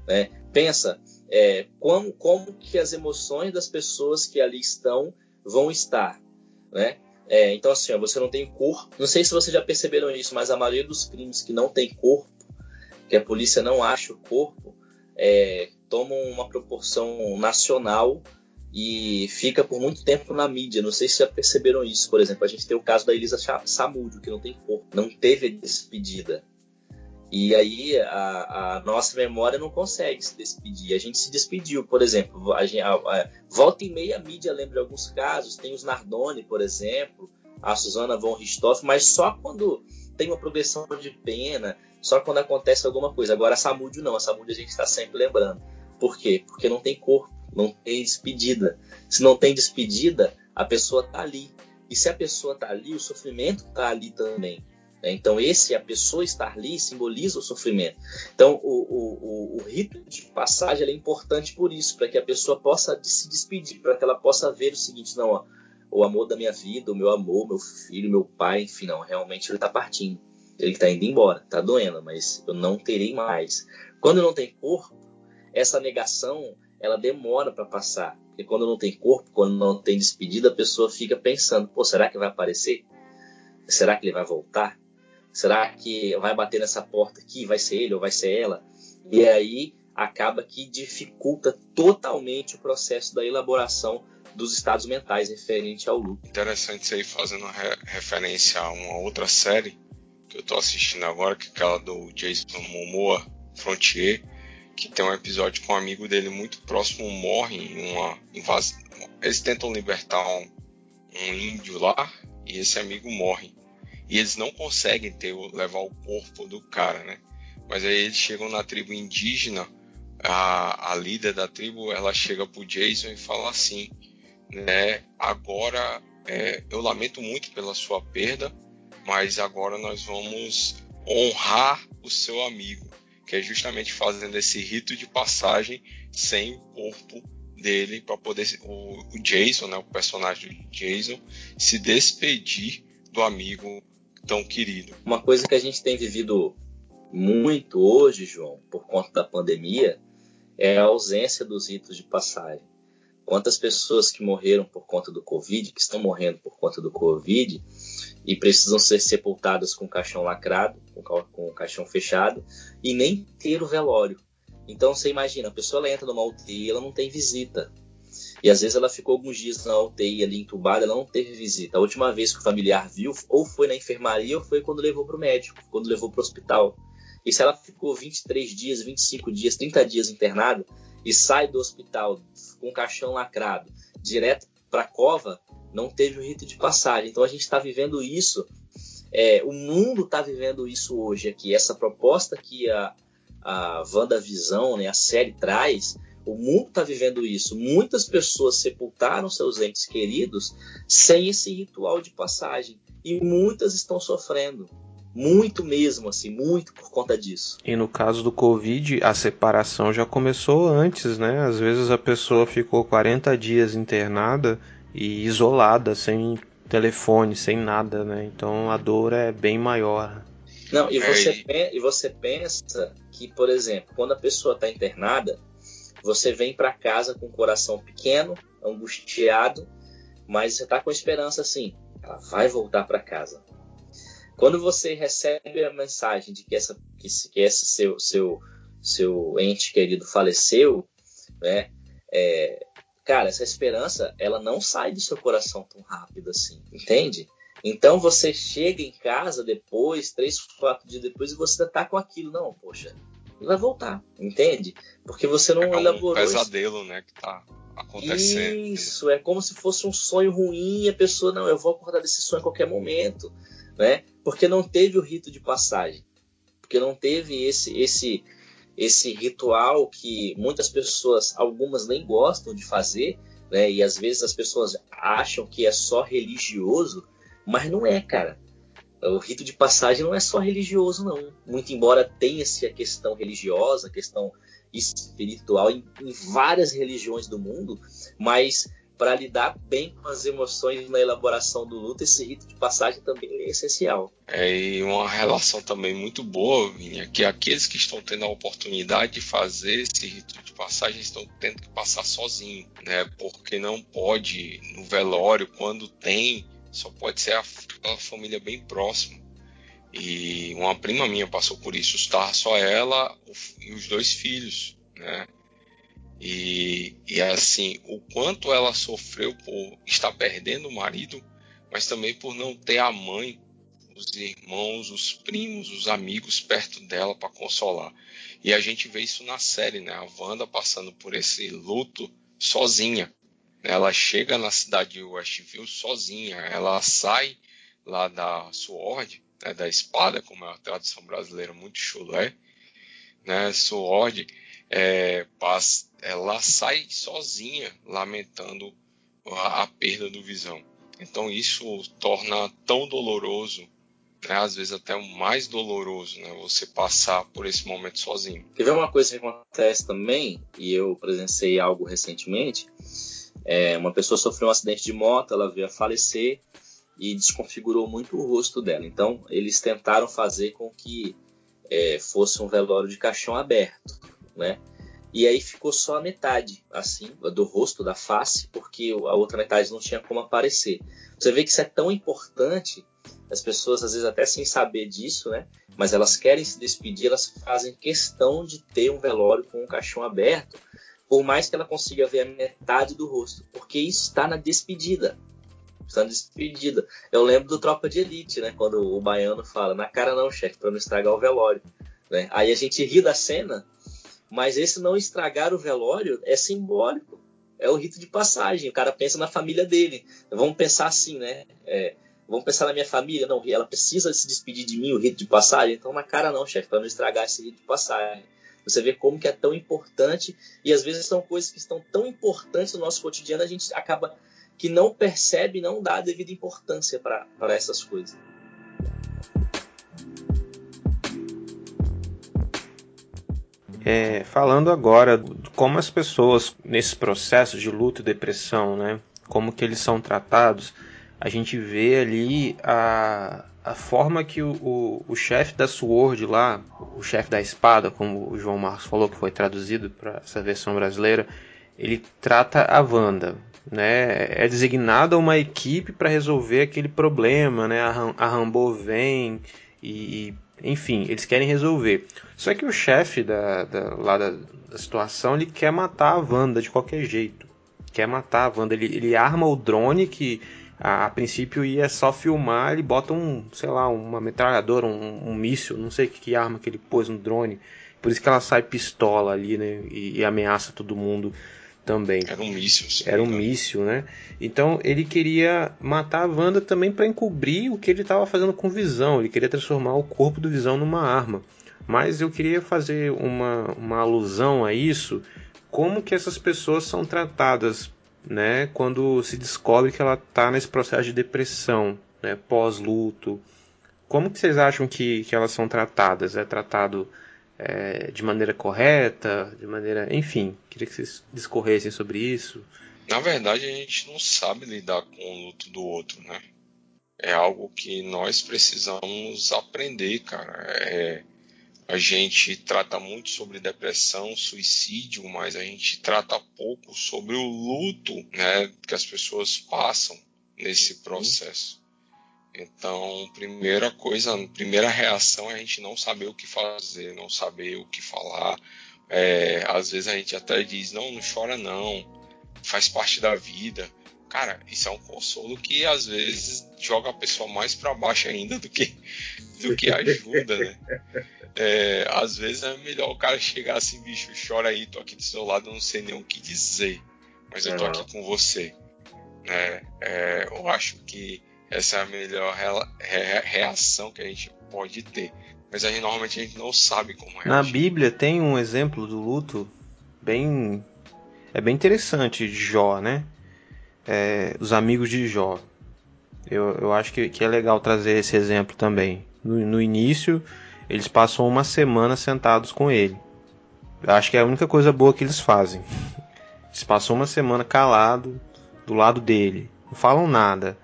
Né? Pensa é, como, como que as emoções das pessoas que ali estão vão estar, né? É, então assim, ó, você não tem corpo. Não sei se vocês já perceberam isso, mas a maioria dos crimes que não tem corpo, que a polícia não acha o corpo, é, tomam uma proporção nacional e fica por muito tempo na mídia. Não sei se já perceberam isso. Por exemplo, a gente tem o caso da Elisa Samúdio, que não tem corpo, não teve despedida. E aí a, a, nossa memória não consegue se despedir. A gente se despediu, por exemplo. A, a, volta e meia a mídia lembra de alguns casos. Tem os Nardoni, por exemplo, a Susana von Richthofen, mas só quando tem uma progressão de pena, só quando acontece alguma coisa. Agora a Samúdio não, a Samúdio a gente está sempre lembrando. Por quê? Porque não tem corpo não tem despedida. Se não tem despedida, a pessoa está ali. E se a pessoa está ali, o sofrimento está ali também. Né? Então, esse, a pessoa estar ali, simboliza o sofrimento. Então, o, o, o, o rito de passagem é importante por isso, para que a pessoa possa se despedir, para que ela possa ver o seguinte: não, ó, o amor da minha vida, o meu amor, meu filho, meu pai, enfim, não, realmente ele está partindo. Ele está indo embora, está doendo, mas eu não terei mais. Quando não tem corpo, essa negação ela demora para passar. Porque quando não tem corpo, quando não tem despedida, a pessoa fica pensando: pô, será que vai aparecer? Será que ele vai voltar? Será que vai bater nessa porta aqui? Vai ser ele ou vai ser ela? E aí acaba que dificulta totalmente o processo da elaboração dos estados mentais referente ao luto. Interessante isso aí fazendo re referência a uma outra série que eu estou assistindo agora, que é aquela do Jason Momoa, Frontier, que tem um episódio com um amigo dele muito próximo morre em uma invasão. Eles tentam libertar um, um, índio lá e esse amigo morre. E eles não conseguem ter, levar o corpo do cara, né? Mas aí eles chegam na tribo indígena, a, a líder da tribo, ela chega pro Jason e fala assim, né? Agora é, eu lamento muito pela sua perda, mas agora nós vamos honrar o seu amigo que é justamente fazendo esse rito de passagem sem o corpo dele para poder o, o, Jason, né, o personagem do Jason, se despedir do amigo tão querido. Uma coisa que a gente tem vivido muito hoje, João, por conta da pandemia, é a ausência dos ritos de passagem. Quantas pessoas que morreram por conta do Covid, que estão morrendo por conta do Covid e precisam ser sepultadas com o caixão lacrado, com o caixão fechado e nem ter o velório. Então você imagina, a pessoa entra numa UTI, ela não tem visita. E às vezes ela ficou alguns dias na UTI ali entubada, ela não teve visita. A última vez que o familiar viu, ou foi na enfermaria, ou foi quando levou para o médico, quando levou para o hospital. E se ela ficou 23 dias, 25 dias, 30 dias internada e sai do hospital com o caixão lacrado, direto para a cova, não teve o rito de passagem. Então a gente está vivendo isso, é, o mundo está vivendo isso hoje aqui. Essa proposta que a, a WandaVisão, né, a série traz, o mundo está vivendo isso. Muitas pessoas sepultaram seus entes queridos sem esse ritual de passagem. E muitas estão sofrendo. Muito mesmo, assim, muito por conta disso. E no caso do Covid, a separação já começou antes, né? Às vezes a pessoa ficou 40 dias internada e isolada, sem telefone, sem nada, né? Então a dor é bem maior. Não, e você, é, e você pensa que, por exemplo, quando a pessoa está internada, você vem para casa com o coração pequeno, angustiado, mas você está com esperança assim, ela vai voltar para casa. Quando você recebe a mensagem de que, essa, que, que esse seu, seu, seu ente querido faleceu, né? É, cara, essa esperança ela não sai do seu coração tão rápido assim, entende? Então você chega em casa depois, três, quatro dias depois, e você tá com aquilo. Não, poxa, vai voltar, entende? Porque você não é elaborou. É um pesadelo, né, que tá acontecendo. Isso, é como se fosse um sonho ruim e a pessoa, não, eu vou acordar desse sonho a qualquer momento né? Porque não teve o rito de passagem, porque não teve esse esse esse ritual que muitas pessoas, algumas nem gostam de fazer, né? E às vezes as pessoas acham que é só religioso, mas não é, cara. O rito de passagem não é só religioso, não. Muito embora tenha essa questão religiosa, a questão espiritual em, em várias religiões do mundo, mas para lidar bem com as emoções na elaboração do luto, esse rito de passagem também é essencial. É, e uma relação também muito boa, Vinha, que aqueles que estão tendo a oportunidade de fazer esse rito de passagem estão tendo que passar sozinho, né? Porque não pode, no velório, quando tem, só pode ser a, a família bem próxima. E uma prima minha passou por isso, estava só ela e os dois filhos, né? E, e assim, o quanto ela sofreu por estar perdendo o marido, mas também por não ter a mãe, os irmãos, os primos, os amigos perto dela para consolar. E a gente vê isso na série, né? A Wanda passando por esse luto sozinha. Ela chega na cidade de Westview sozinha. Ela sai lá da Sword, né, da espada, como é a tradução brasileira muito chulé, né? Sword é, ela sai sozinha lamentando a, a, perda do Visão. Então isso torna tão doloroso, né, às vezes até o mais doloroso, né, você passar por esse momento sozinho. Ver uma coisa que acontece também, e eu presenciei algo recentemente, é, uma pessoa sofreu um acidente de moto, ela veio a falecer e desconfigurou muito o rosto dela. Então eles tentaram fazer com que é, fosse um velório de caixão aberto né? E aí ficou só a metade, assim, do rosto, da face, porque a outra metade não tinha como aparecer. Você vê que isso é tão importante, as pessoas às vezes até sem saber disso, né? Mas elas querem se despedir, elas fazem questão de ter um velório com um caixão aberto, por mais que ela consiga ver a metade do rosto, porque isso está na despedida. Está na despedida. Eu lembro do Tropa de Elite, né? Quando o baiano fala, na cara não, chefe, para não estragar o velório. Né? Aí a gente ri da cena, mas esse não estragar o velório é simbólico. É o rito de passagem. O cara pensa na família dele. Vamos pensar assim, né? É, vamos pensar na minha família. Não, ela precisa se despedir de mim, o rito de passagem. Então, na cara não, chefe, para não estragar esse rito de passagem. Você vê como que é tão importante e às vezes são coisas que estão tão importantes no nosso cotidiano a gente acaba que não percebe, não dá a devida importância para essas coisas. É, falando agora como as pessoas nesse processo de luto e depressão, né, como que eles são tratados, a gente vê ali a, a forma que o, o, o chefe da Sword lá, o chefe da espada, como o João Marcos falou, que foi traduzido para essa versão brasileira, ele trata a Wanda. Né? É designada uma equipe para resolver aquele problema. Né? A, a Rambo vem e, enfim, eles querem resolver. Só que o chefe da, da, lá da, da situação ele quer matar a Wanda de qualquer jeito. Quer matar a Wanda. Ele, ele arma o drone que a, a, princípio ia só filmar, ele bota um, sei lá, uma metralhadora, um, um míssil, não sei que, que, arma que ele pôs no drone. Por isso que ela sai pistola ali, né? E, e ameaça todo mundo também. Era um míssil. Era um míssil, né? Então ele queria matar a Wanda também para encobrir o que ele estava fazendo com Visão. Ele queria transformar o corpo do Visão numa arma. Mas eu queria fazer uma, uma alusão a isso, como que essas pessoas são tratadas né, quando se descobre que ela está nesse processo de depressão, né, pós-luto. Como que vocês acham que, que elas são tratadas? É tratado é, de maneira correta, de maneira, enfim, queria que vocês discorressem sobre isso. Na verdade, a gente não sabe lidar com o luto do outro, né? É algo que nós precisamos aprender, cara. É, a gente trata muito sobre depressão, suicídio, mas a gente trata pouco sobre o luto né, que as pessoas passam nesse processo. Então, primeira coisa, primeira reação é a gente não saber o que fazer, não saber o que falar. É, às vezes a gente até diz, não, não chora não, faz parte da vida. Cara, isso é um consolo que às vezes joga a pessoa mais para baixo ainda do que, do que ajuda, né? É, às vezes é melhor o cara chegar assim, bicho, chora aí, tô aqui do seu lado, não sei nem o que dizer, mas eu tô aqui com você. Né? É, eu acho que essa é a melhor reação que a gente pode ter. Mas aí normalmente a gente não sabe como reagir. Na Bíblia tem um exemplo do luto bem. É bem interessante de Jó, né? É, os amigos de Jó. Eu, eu acho que, que é legal trazer esse exemplo também. No, no início, eles passam uma semana sentados com ele. Eu acho que é a única coisa boa que eles fazem. Eles passam uma semana calado do lado dele, não falam nada.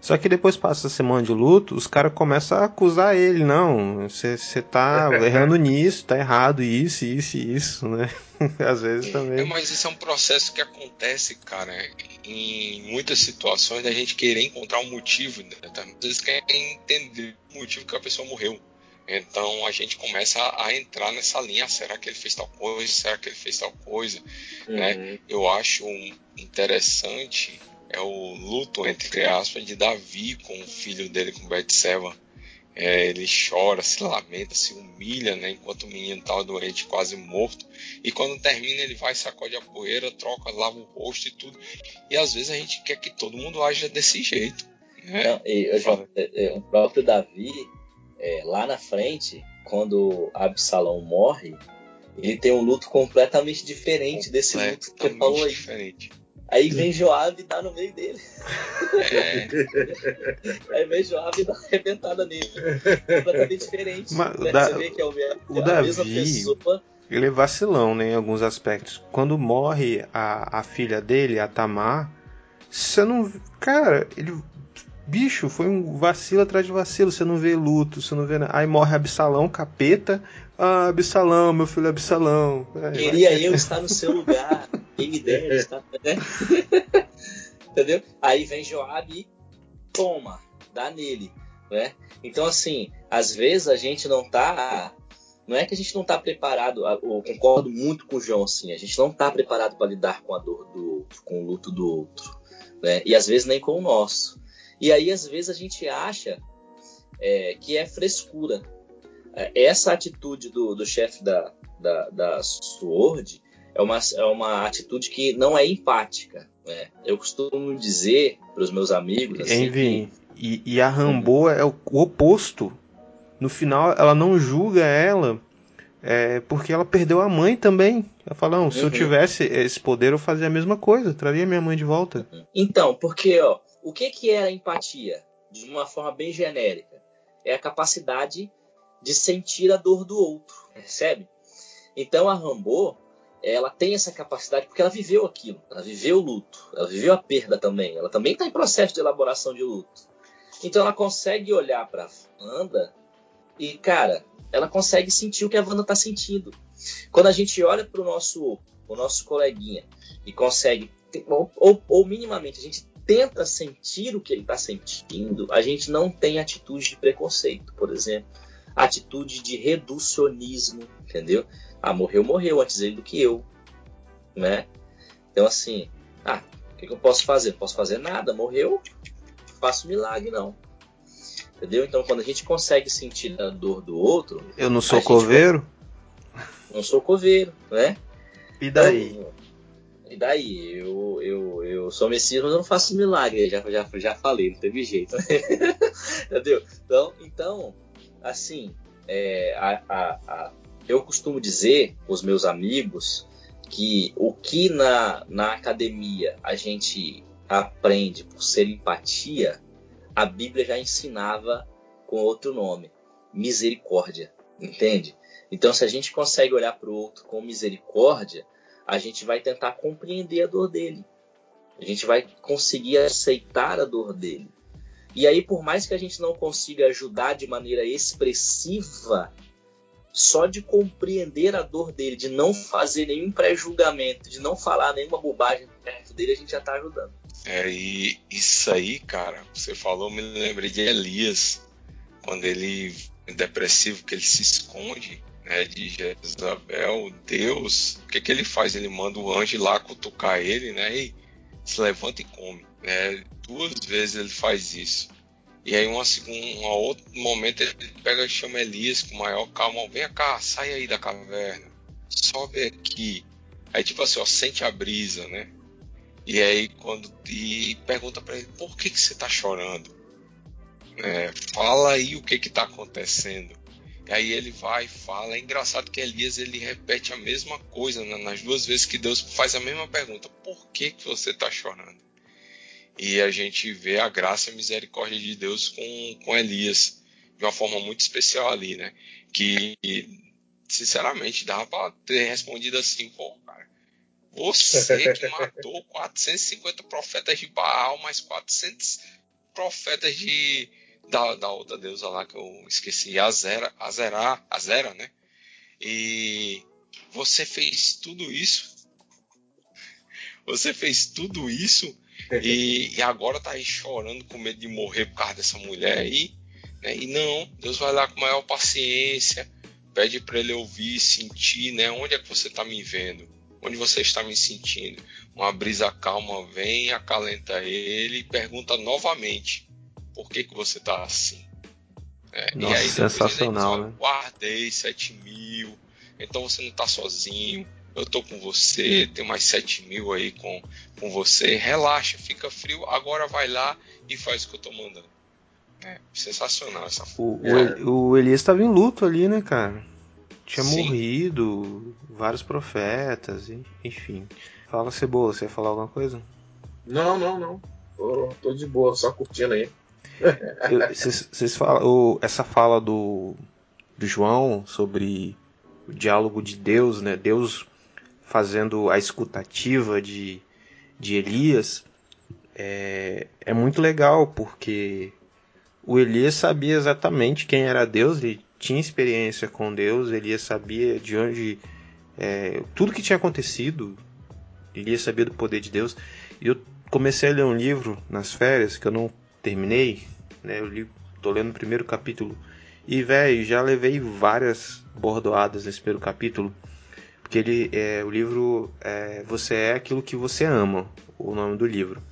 Só que depois passa a semana de luto, os caras começam a acusar ele, não, você tá errando nisso, tá errado isso, isso e isso, né? Às vezes também. É, mas isso é um processo que acontece, cara, em muitas situações da gente querer encontrar um motivo, né? Às vezes quer entender o motivo que a pessoa morreu. Então a gente começa a, entrar nessa linha, será que ele fez tal coisa? Será que ele fez tal coisa? Né? Uhum. Né? Eu acho interessante é o luto, entre aspas, de Davi com o filho dele, com Betseba. É, ele chora, se lamenta, se humilha, né, enquanto o menino estava doente, quase morto. E quando termina, ele vai, sacode a poeira, troca, lava o rosto e tudo. E às vezes a gente quer que todo mundo haja desse jeito. Né? Não, é, é, o próprio Davi, é, lá na frente, quando Absalão morre, ele tem um luto completamente diferente desse luto que você falou aí. Diferente. Aí vem Joab e dá no meio dele. É. Aí vem Joab e dá uma arrebentada nele. Completamente diferente. Mas, né? da, Você vê que é o, o Davi, pessoa. Ele é vacilão, né, em alguns aspectos. Quando morre a, a filha dele, a Tamar, você não. Cara, ele Bicho, foi um vacilo atrás de vacilo. Você não vê luto, você não vê nada. Aí morre Absalão, capeta. Ah, Absalão, meu filho Absalão. Aí, Queria vai. eu estar no seu lugar. Né? Entendeu? Aí vem Joab e toma, dá nele. Né? Então, assim, às vezes a gente não tá. Não é que a gente não tá preparado, eu concordo muito com o João, assim, a gente não tá preparado para lidar com a dor do outro, com o luto do outro. Né? E às vezes nem com o nosso. E aí, às vezes, a gente acha é, que é frescura. É, essa atitude do, do chefe da, da, da SWORD é uma, é uma atitude que não é empática. Né? Eu costumo dizer para os meus amigos. Assim, Envy, que... e, e, a Rambo é o, o oposto. No final, ela não julga ela é, porque ela perdeu a mãe também. Ela fala, não, se uhum. eu tivesse esse poder, eu fazia a mesma coisa, traria minha mãe de volta. Então, porque ó, o que, que é a empatia? De uma forma bem genérica. É a capacidade de sentir a dor do outro, percebe? Então a Rambo, ela tem essa capacidade porque ela viveu aquilo, ela viveu o luto, ela viveu a perda também, ela também está em processo de elaboração de luto. Então ela consegue olhar para Wanda e, cara, ela consegue sentir o que a Wanda tá sentindo. Quando a gente olha para o nosso, o nosso coleguinha e consegue, ou, ou, ou minimamente a gente tenta sentir o que ele está sentindo, a gente não tem atitude de preconceito, por exemplo. Atitude de reducionismo, entendeu? Ah, morreu, morreu antes ele do que eu, né? Então, assim, ah, o que, que eu posso fazer? Não posso fazer nada, morreu, faço milagre, não. Entendeu? Então, quando a gente consegue sentir a dor do outro. Eu não sou coveiro? Vai... Não sou coveiro, né? E daí? Então, e daí? Eu, eu, eu sou Messias, mas eu não faço milagre. Já, já, já falei, não teve jeito. Entendeu? Então, então assim, é, a, a, a, eu costumo dizer os meus amigos que o que na, na academia a gente aprende por ser empatia, a Bíblia já ensinava com outro nome, misericórdia, entende? Então, se a gente consegue olhar para o outro com misericórdia, a gente vai tentar compreender a dor dele. A gente vai conseguir aceitar a dor dele. E aí, por mais que a gente não consiga ajudar de maneira expressiva, só de compreender a dor dele, de não fazer nenhum pré-julgamento, de não falar nenhuma bobagem perto dele, a gente já está ajudando. É, e isso aí, cara, você falou, me lembrei de Elias, quando ele é depressivo, que ele se esconde né, de Jezabel, Deus, o que, que ele faz? Ele manda o anjo lá cutucar ele, né? E se levanta e come. Né? Duas vezes ele faz isso. E aí, uma segunda, um outro momento, ele pega e chama Elias com maior calma: vem cá, sai aí da caverna, sobe aqui. Aí, tipo assim, ó, sente a brisa, né? E aí, quando. E pergunta para ele: por que, que você tá chorando? É, fala aí o que que tá acontecendo. E aí ele vai e fala. É engraçado que Elias ele repete a mesma coisa né? nas duas vezes que Deus faz a mesma pergunta: Por que, que você está chorando? E a gente vê a graça e a misericórdia de Deus com, com Elias de uma forma muito especial ali, né? Que, sinceramente, dava para ter respondido assim: Pô, cara, você que matou 450 profetas de Baal, mais 400 profetas de da, da outra deusa lá que eu esqueci, Azera, Azera, Azera, né? E você fez tudo isso. Você fez tudo isso e, e, agora tá aí chorando com medo de morrer por causa dessa mulher aí. Né? E não, Deus vai lá com maior paciência, pede para ele ouvir, sentir, né? Onde é que você está me vendo? Onde você está me sentindo? Uma brisa calma vem, acalenta ele e pergunta novamente: por que, que você tá assim? É, Nossa, e aí sensacional, diz, né? Guardei 7 mil, então você não tá sozinho, eu tô com você, tem mais 7 mil aí com, com você, relaxa, fica frio, agora vai lá e faz o que eu tô mandando. É, sensacional essa o, o, o Elias estava em luto ali, né, cara? Tinha Sim. morrido, vários profetas, enfim. Fala, Cebola, você ia falar alguma coisa? Não, não, não. Tô, tô de boa, só curtindo aí. Vocês falam, essa fala do, do João sobre o diálogo de Deus, né? Deus fazendo a escutativa de, de Elias é, é muito legal porque o Elias sabia exatamente quem era Deus, ele tinha experiência com Deus, Elias sabia de onde é, tudo que tinha acontecido, Elias sabia do poder de Deus. E eu comecei a ler um livro nas férias que eu não terminei, né? Eu li, tô lendo o primeiro capítulo e velho, já levei várias bordoadas nesse primeiro capítulo, porque ele é o livro é, você é aquilo que você ama, o nome do livro.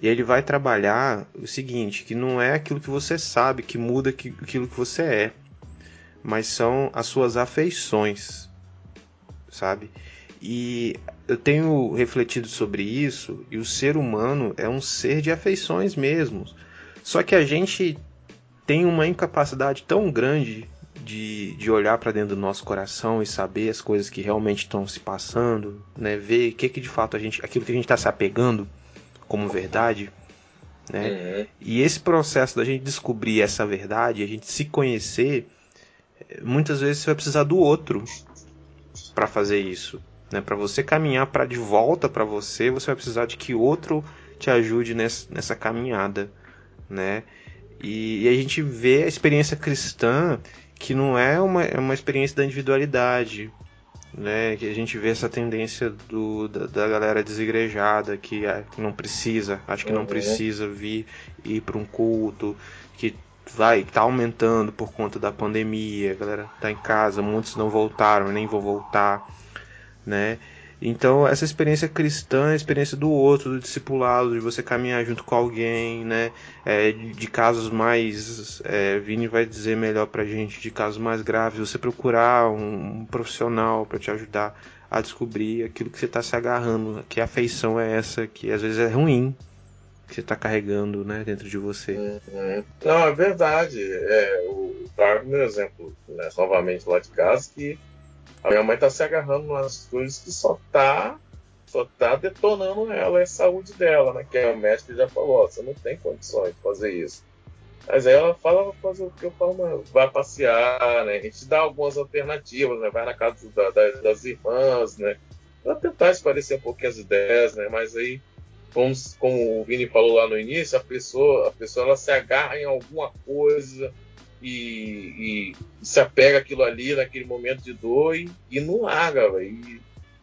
E ele vai trabalhar o seguinte, que não é aquilo que você sabe que muda aquilo que você é, mas são as suas afeições, sabe? E eu tenho refletido sobre isso, e o ser humano é um ser de afeições mesmo. Só que a gente tem uma incapacidade tão grande de, de olhar para dentro do nosso coração e saber as coisas que realmente estão se passando, né? Ver o que, que de fato a gente, aquilo que a gente está se apegando como verdade, né? Uhum. E esse processo da gente descobrir essa verdade, a gente se conhecer, muitas vezes você vai precisar do outro para fazer isso, né? Para você caminhar para de volta para você, você vai precisar de que outro te ajude nessa, nessa caminhada, né? E, e, a gente vê a experiência cristã que não é uma, é uma experiência da individualidade, né? Que a gente vê essa tendência do, da, da galera desigrejada que é, não precisa, acho que uhum. não precisa vir ir para um culto, que vai tá aumentando por conta da pandemia, a galera tá em casa, muitos não voltaram, nem vão voltar, né? Então, essa experiência cristã é a experiência do outro, do discipulado, de você caminhar junto com alguém, né? É, de casos mais. É, Vini vai dizer melhor pra gente, de casos mais graves, você procurar um, um profissional para te ajudar a descobrir aquilo que você está se agarrando, que afeição é essa, que às vezes é ruim, que você está carregando né, dentro de você. Uhum. Não, é verdade. É, o Darwin, exemplo, né, novamente lá de casa, que a minha mãe tá se agarrando nas coisas que só tá só tá detonando ela e a saúde dela, né? Que a médica já falou, você não tem condições de fazer isso. Mas aí ela fala fazer o que eu falo, mano, vai passear, né? A gente dá algumas alternativas, né? Vai na casa da, da, das irmãs, né? Pra tentar esclarecer um pouquinho as ideias, né? Mas aí, como, como o Vini falou lá no início, a pessoa, a pessoa ela se agarra em alguma coisa, e, e, se apega aquilo ali naquele momento de dor e, e não larga, véio,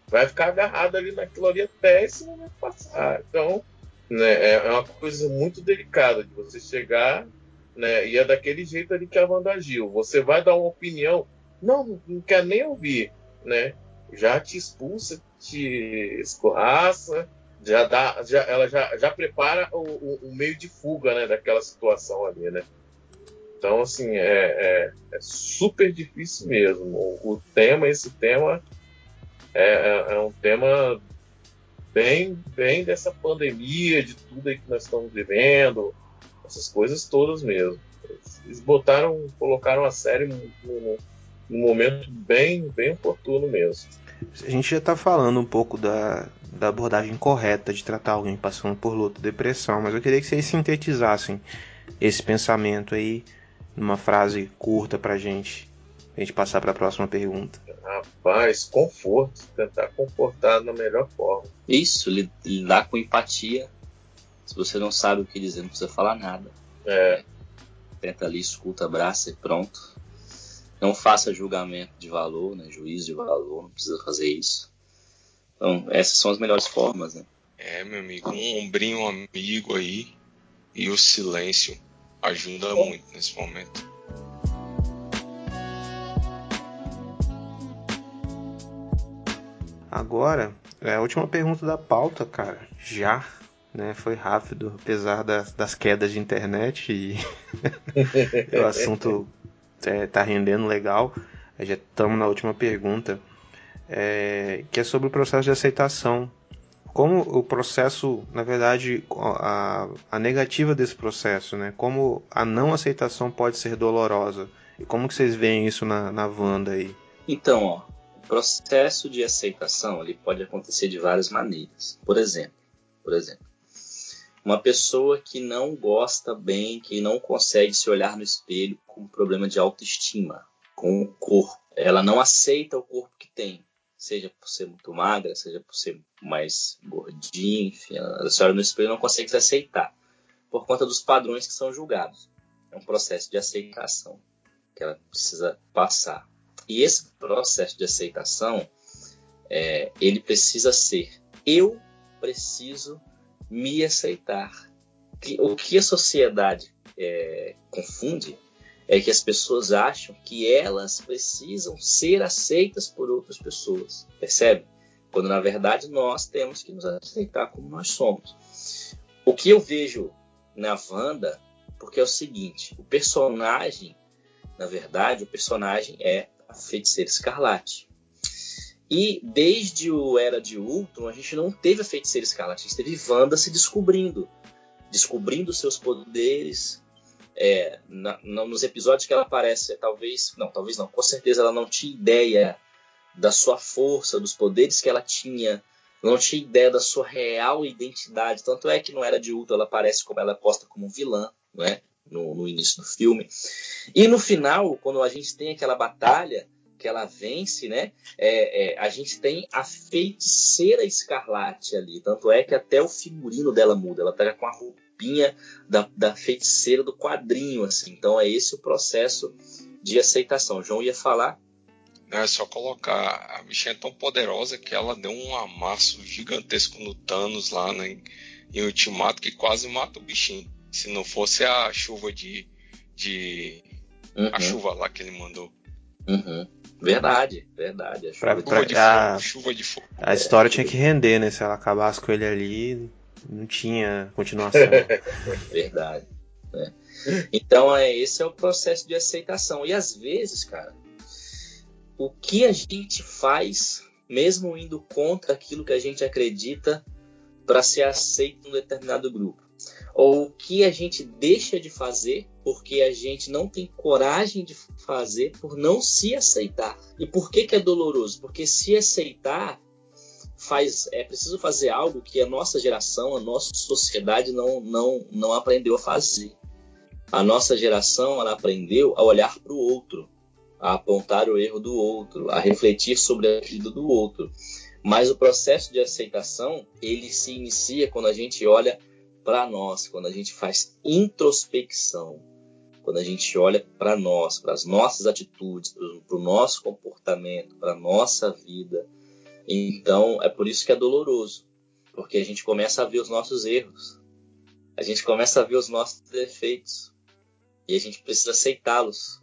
vai ficar agarrado ali naquilo ali até esse momento passar. Então, né, é, é uma coisa muito delicada de você chegar, né, e é daquele jeito ali que a Wanda agiu. Você vai dar uma opinião, não, não quer nem ouvir, né? Já te expulsa, te escorraça, já dá, já, ela já, já prepara o, o, o meio de fuga, né, daquela situação ali, né? Então, assim, é, é, é super difícil mesmo. O, o, tema, esse tema, é, é, é, um tema bem, bem dessa pandemia, de tudo aí que nós estamos vivendo, essas coisas todas mesmo. Eles botaram, colocaram a série num, num momento bem, bem oportuno mesmo. A gente já está falando um pouco da, da abordagem correta de tratar alguém passando por luto, depressão, mas eu queria que vocês sintetizassem esse pensamento aí numa frase curta pra gente, a gente passar para a próxima pergunta. Rapaz, conforto, tentar confortar da melhor forma. Isso, lidar com empatia. Se você não sabe o que dizer, não precisa falar nada. É. Tenta ali, escuta, abraça e pronto. Não faça julgamento de valor, né? juízo de valor, não precisa fazer isso. Então, essas são as melhores formas, né? É, meu amigo, um ombrinho amigo aí e o silêncio ajuda muito nesse momento. Agora, é a última pergunta da pauta, cara. Já, né? Foi rápido, apesar das, das quedas de internet e o assunto é, tá rendendo legal. Já estamos na última pergunta, é, que é sobre o processo de aceitação como o processo, na verdade, a, a negativa desse processo, né? Como a não aceitação pode ser dolorosa. E como que vocês veem isso na, na Wanda aí? Então, ó, o processo de aceitação ele pode acontecer de várias maneiras. Por exemplo, por exemplo, uma pessoa que não gosta bem, que não consegue se olhar no espelho com problema de autoestima, com o corpo. Ela não aceita o corpo que tem seja por ser muito magra, seja por ser mais gordinha, enfim, a senhora no espelho não consegue se aceitar por conta dos padrões que são julgados. É um processo de aceitação que ela precisa passar. E esse processo de aceitação, é, ele precisa ser eu preciso me aceitar. O que a sociedade é, confunde é que as pessoas acham que elas precisam ser aceitas por outras pessoas, percebe? Quando na verdade nós temos que nos aceitar como nós somos. O que eu vejo na Wanda, porque é o seguinte, o personagem, na verdade, o personagem é a feiticeira escarlate. E desde o Era de Ultron, a gente não teve a feiticeira escarlate, a gente teve Wanda se descobrindo, descobrindo seus poderes, é, na, nos episódios que ela aparece, talvez, não, talvez não, com certeza ela não tinha ideia da sua força, dos poderes que ela tinha, não tinha ideia da sua real identidade. Tanto é que não era de Ultron, ela aparece como ela é posta como vilã, né? No, no, início do filme. E no final, quando a gente tem aquela batalha que ela vence, né? É, é, a gente tem a feiticeira escarlate ali. Tanto é que até o figurino dela muda. Ela pega com a roupa roupinha da, da feiticeira do quadrinho, assim. Então é esse o processo de aceitação. O João ia falar. É só colocar. A bichinha é tão poderosa que ela deu um amasso gigantesco no Thanos lá né, em Ultimato que quase mata o bichinho. Se não fosse a chuva de. de uhum. A chuva lá que ele mandou. Uhum. Verdade, verdade. A chuva, pra, de, pra, fogo, chuva de fogo. A história tinha que render, né? Se ela acabasse com ele ali, não tinha continuação. verdade. Né? Então, é, esse é o processo de aceitação. E às vezes, cara, o que a gente faz, mesmo indo contra aquilo que a gente acredita, para ser aceito em um determinado grupo? Ou o que a gente deixa de fazer porque a gente não tem coragem de fazer por não se aceitar. E por que, que é doloroso? Porque se aceitar faz é preciso fazer algo que a nossa geração, a nossa sociedade não não não aprendeu a fazer. A nossa geração ela aprendeu a olhar para o outro, a apontar o erro do outro, a refletir sobre a vida do outro. Mas o processo de aceitação ele se inicia quando a gente olha para nós, quando a gente faz introspecção, quando a gente olha para nós, para as nossas atitudes, para o nosso comportamento, para a nossa vida. Então, é por isso que é doloroso, porque a gente começa a ver os nossos erros, a gente começa a ver os nossos defeitos e a gente precisa aceitá-los.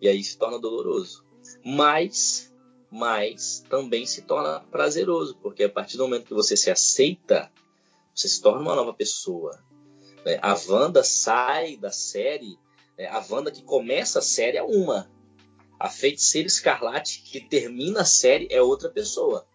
E aí se torna doloroso. Mas, mas também se torna prazeroso, porque a partir do momento que você se aceita, você se torna uma nova pessoa. Né? A Wanda sai da série, né? a Wanda que começa a série é uma. A Feiticeira Escarlate que termina a série é outra pessoa.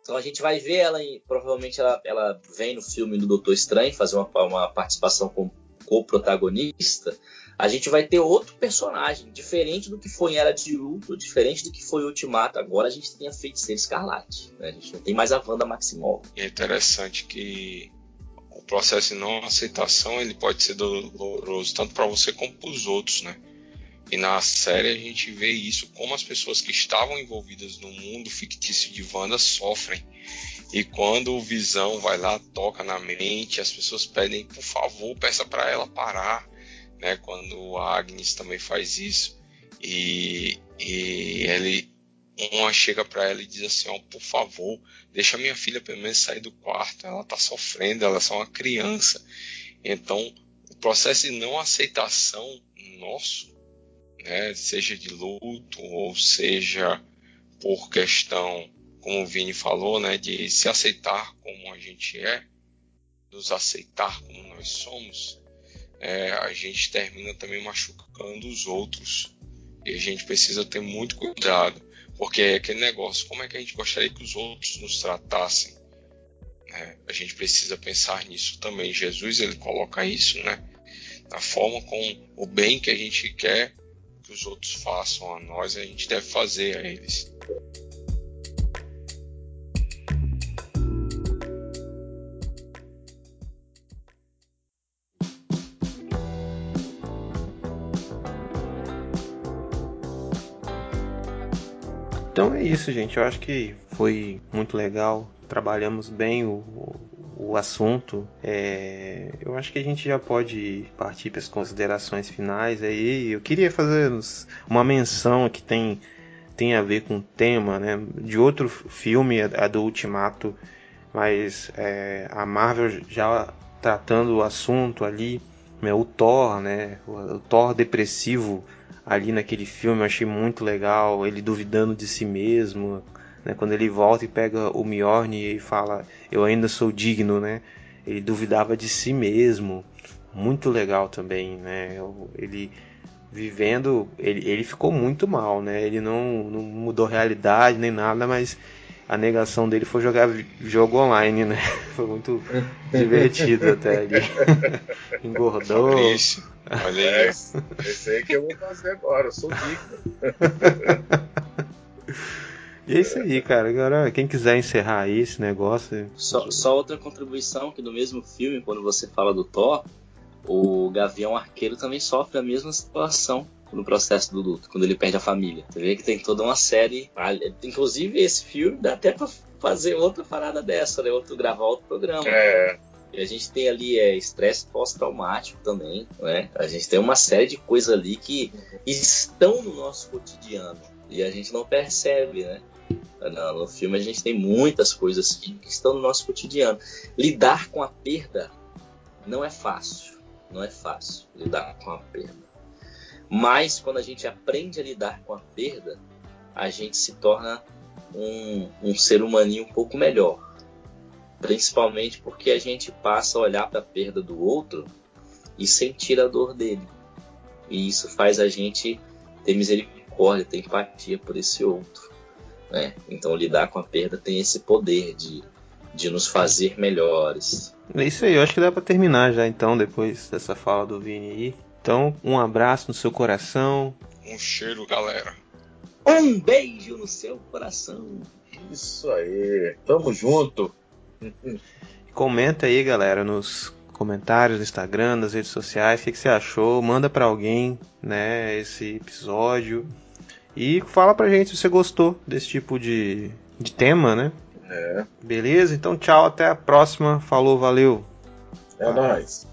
Então a gente vai ver ela, provavelmente ela, ela vem no filme do Doutor Estranho fazer uma, uma participação como co-protagonista. A gente vai ter outro personagem, diferente do que foi em Era de Ultron, diferente do que foi Ultimato. Agora a gente tem a Feiticeira Escarlate. Né? A gente não tem mais a Wanda Maximoff. É interessante que o processo de não aceitação ele pode ser doloroso tanto para você como para os outros, né? E na série a gente vê isso como as pessoas que estavam envolvidas no mundo fictício de Wanda sofrem. E quando o Visão vai lá, toca na mente, as pessoas pedem, por favor, peça para ela parar, né? Quando a Agnes também faz isso e, e ele uma chega para ela e diz assim, ó, por favor, deixa minha filha pelo menos sair do quarto, ela tá sofrendo, ela é só uma criança. Então, o processo de não aceitação nosso, né, seja de luto ou seja por questão, como o Vini falou, né, de se aceitar como a gente é, nos aceitar como nós somos, é, a gente termina também machucando os outros. E a gente precisa ter muito cuidado porque é aquele negócio, como é que a gente gostaria que os outros nos tratassem? Né? A gente precisa pensar nisso também. Jesus ele coloca isso, né? Na forma com o bem que a gente quer que os outros façam a nós, a gente deve fazer a eles. Então é isso, gente. Eu acho que foi muito legal. Trabalhamos bem o, o assunto. É, eu acho que a gente já pode partir para as considerações finais aí. Eu queria fazer uma menção que tem, tem a ver com o tema né, de outro filme, a do Ultimato, mas é, a Marvel já tratando o assunto ali, né, o Thor, né, o, Thor depressivo ali naquele filme, eu achei muito legal, ele duvidando de si mesmo, né? Quando ele volta e pega o Mjolnir e fala, eu ainda sou digno, né? Ele duvidava de si mesmo, muito legal também, né? Ele vivendo, ele, ele ficou muito mal, né? Ele não, não mudou realidade nem nada, mas a negação dele foi jogar jogo online, né? Foi muito divertido até ali. Engordou. Fabrício, olha é, esse aí que eu vou fazer agora, eu sou rico. E é isso aí, cara. Agora, quem quiser encerrar aí esse negócio. Só, só outra contribuição que no mesmo filme, quando você fala do Thor, o Gavião Arqueiro também sofre a mesma situação no processo do luto, quando ele perde a família. Você vê que tem toda uma série. Inclusive, esse filme dá até pra fazer outra parada dessa, né? Outro, gravar outro programa. É. E a gente tem ali é estresse pós-traumático também, né? A gente tem uma série de coisas ali que estão no nosso cotidiano e a gente não percebe, né? No, no filme a gente tem muitas coisas que, que estão no nosso cotidiano. Lidar com a perda não é fácil, não é fácil lidar com a perda. Mas quando a gente aprende a lidar com a perda, a gente se torna um, um ser humaninho um pouco melhor. Principalmente porque a gente passa a olhar para a perda do outro e sentir a dor dele. E isso faz a gente ter misericórdia, ter empatia por esse outro. Né? Então lidar com a perda tem esse poder de, de nos fazer melhores. É isso aí, eu acho que dá para terminar já então, depois dessa fala do Vini aí. Então, um abraço no seu coração. Um cheiro, galera. Um beijo no seu coração. Isso aí. Tamo junto. Comenta aí, galera, nos comentários do Instagram, nas redes sociais, o que, que você achou. Manda para alguém, né, esse episódio. E fala pra gente se você gostou desse tipo de, de tema, né? É. Beleza? Então tchau, até a próxima. Falou, valeu. É nóis.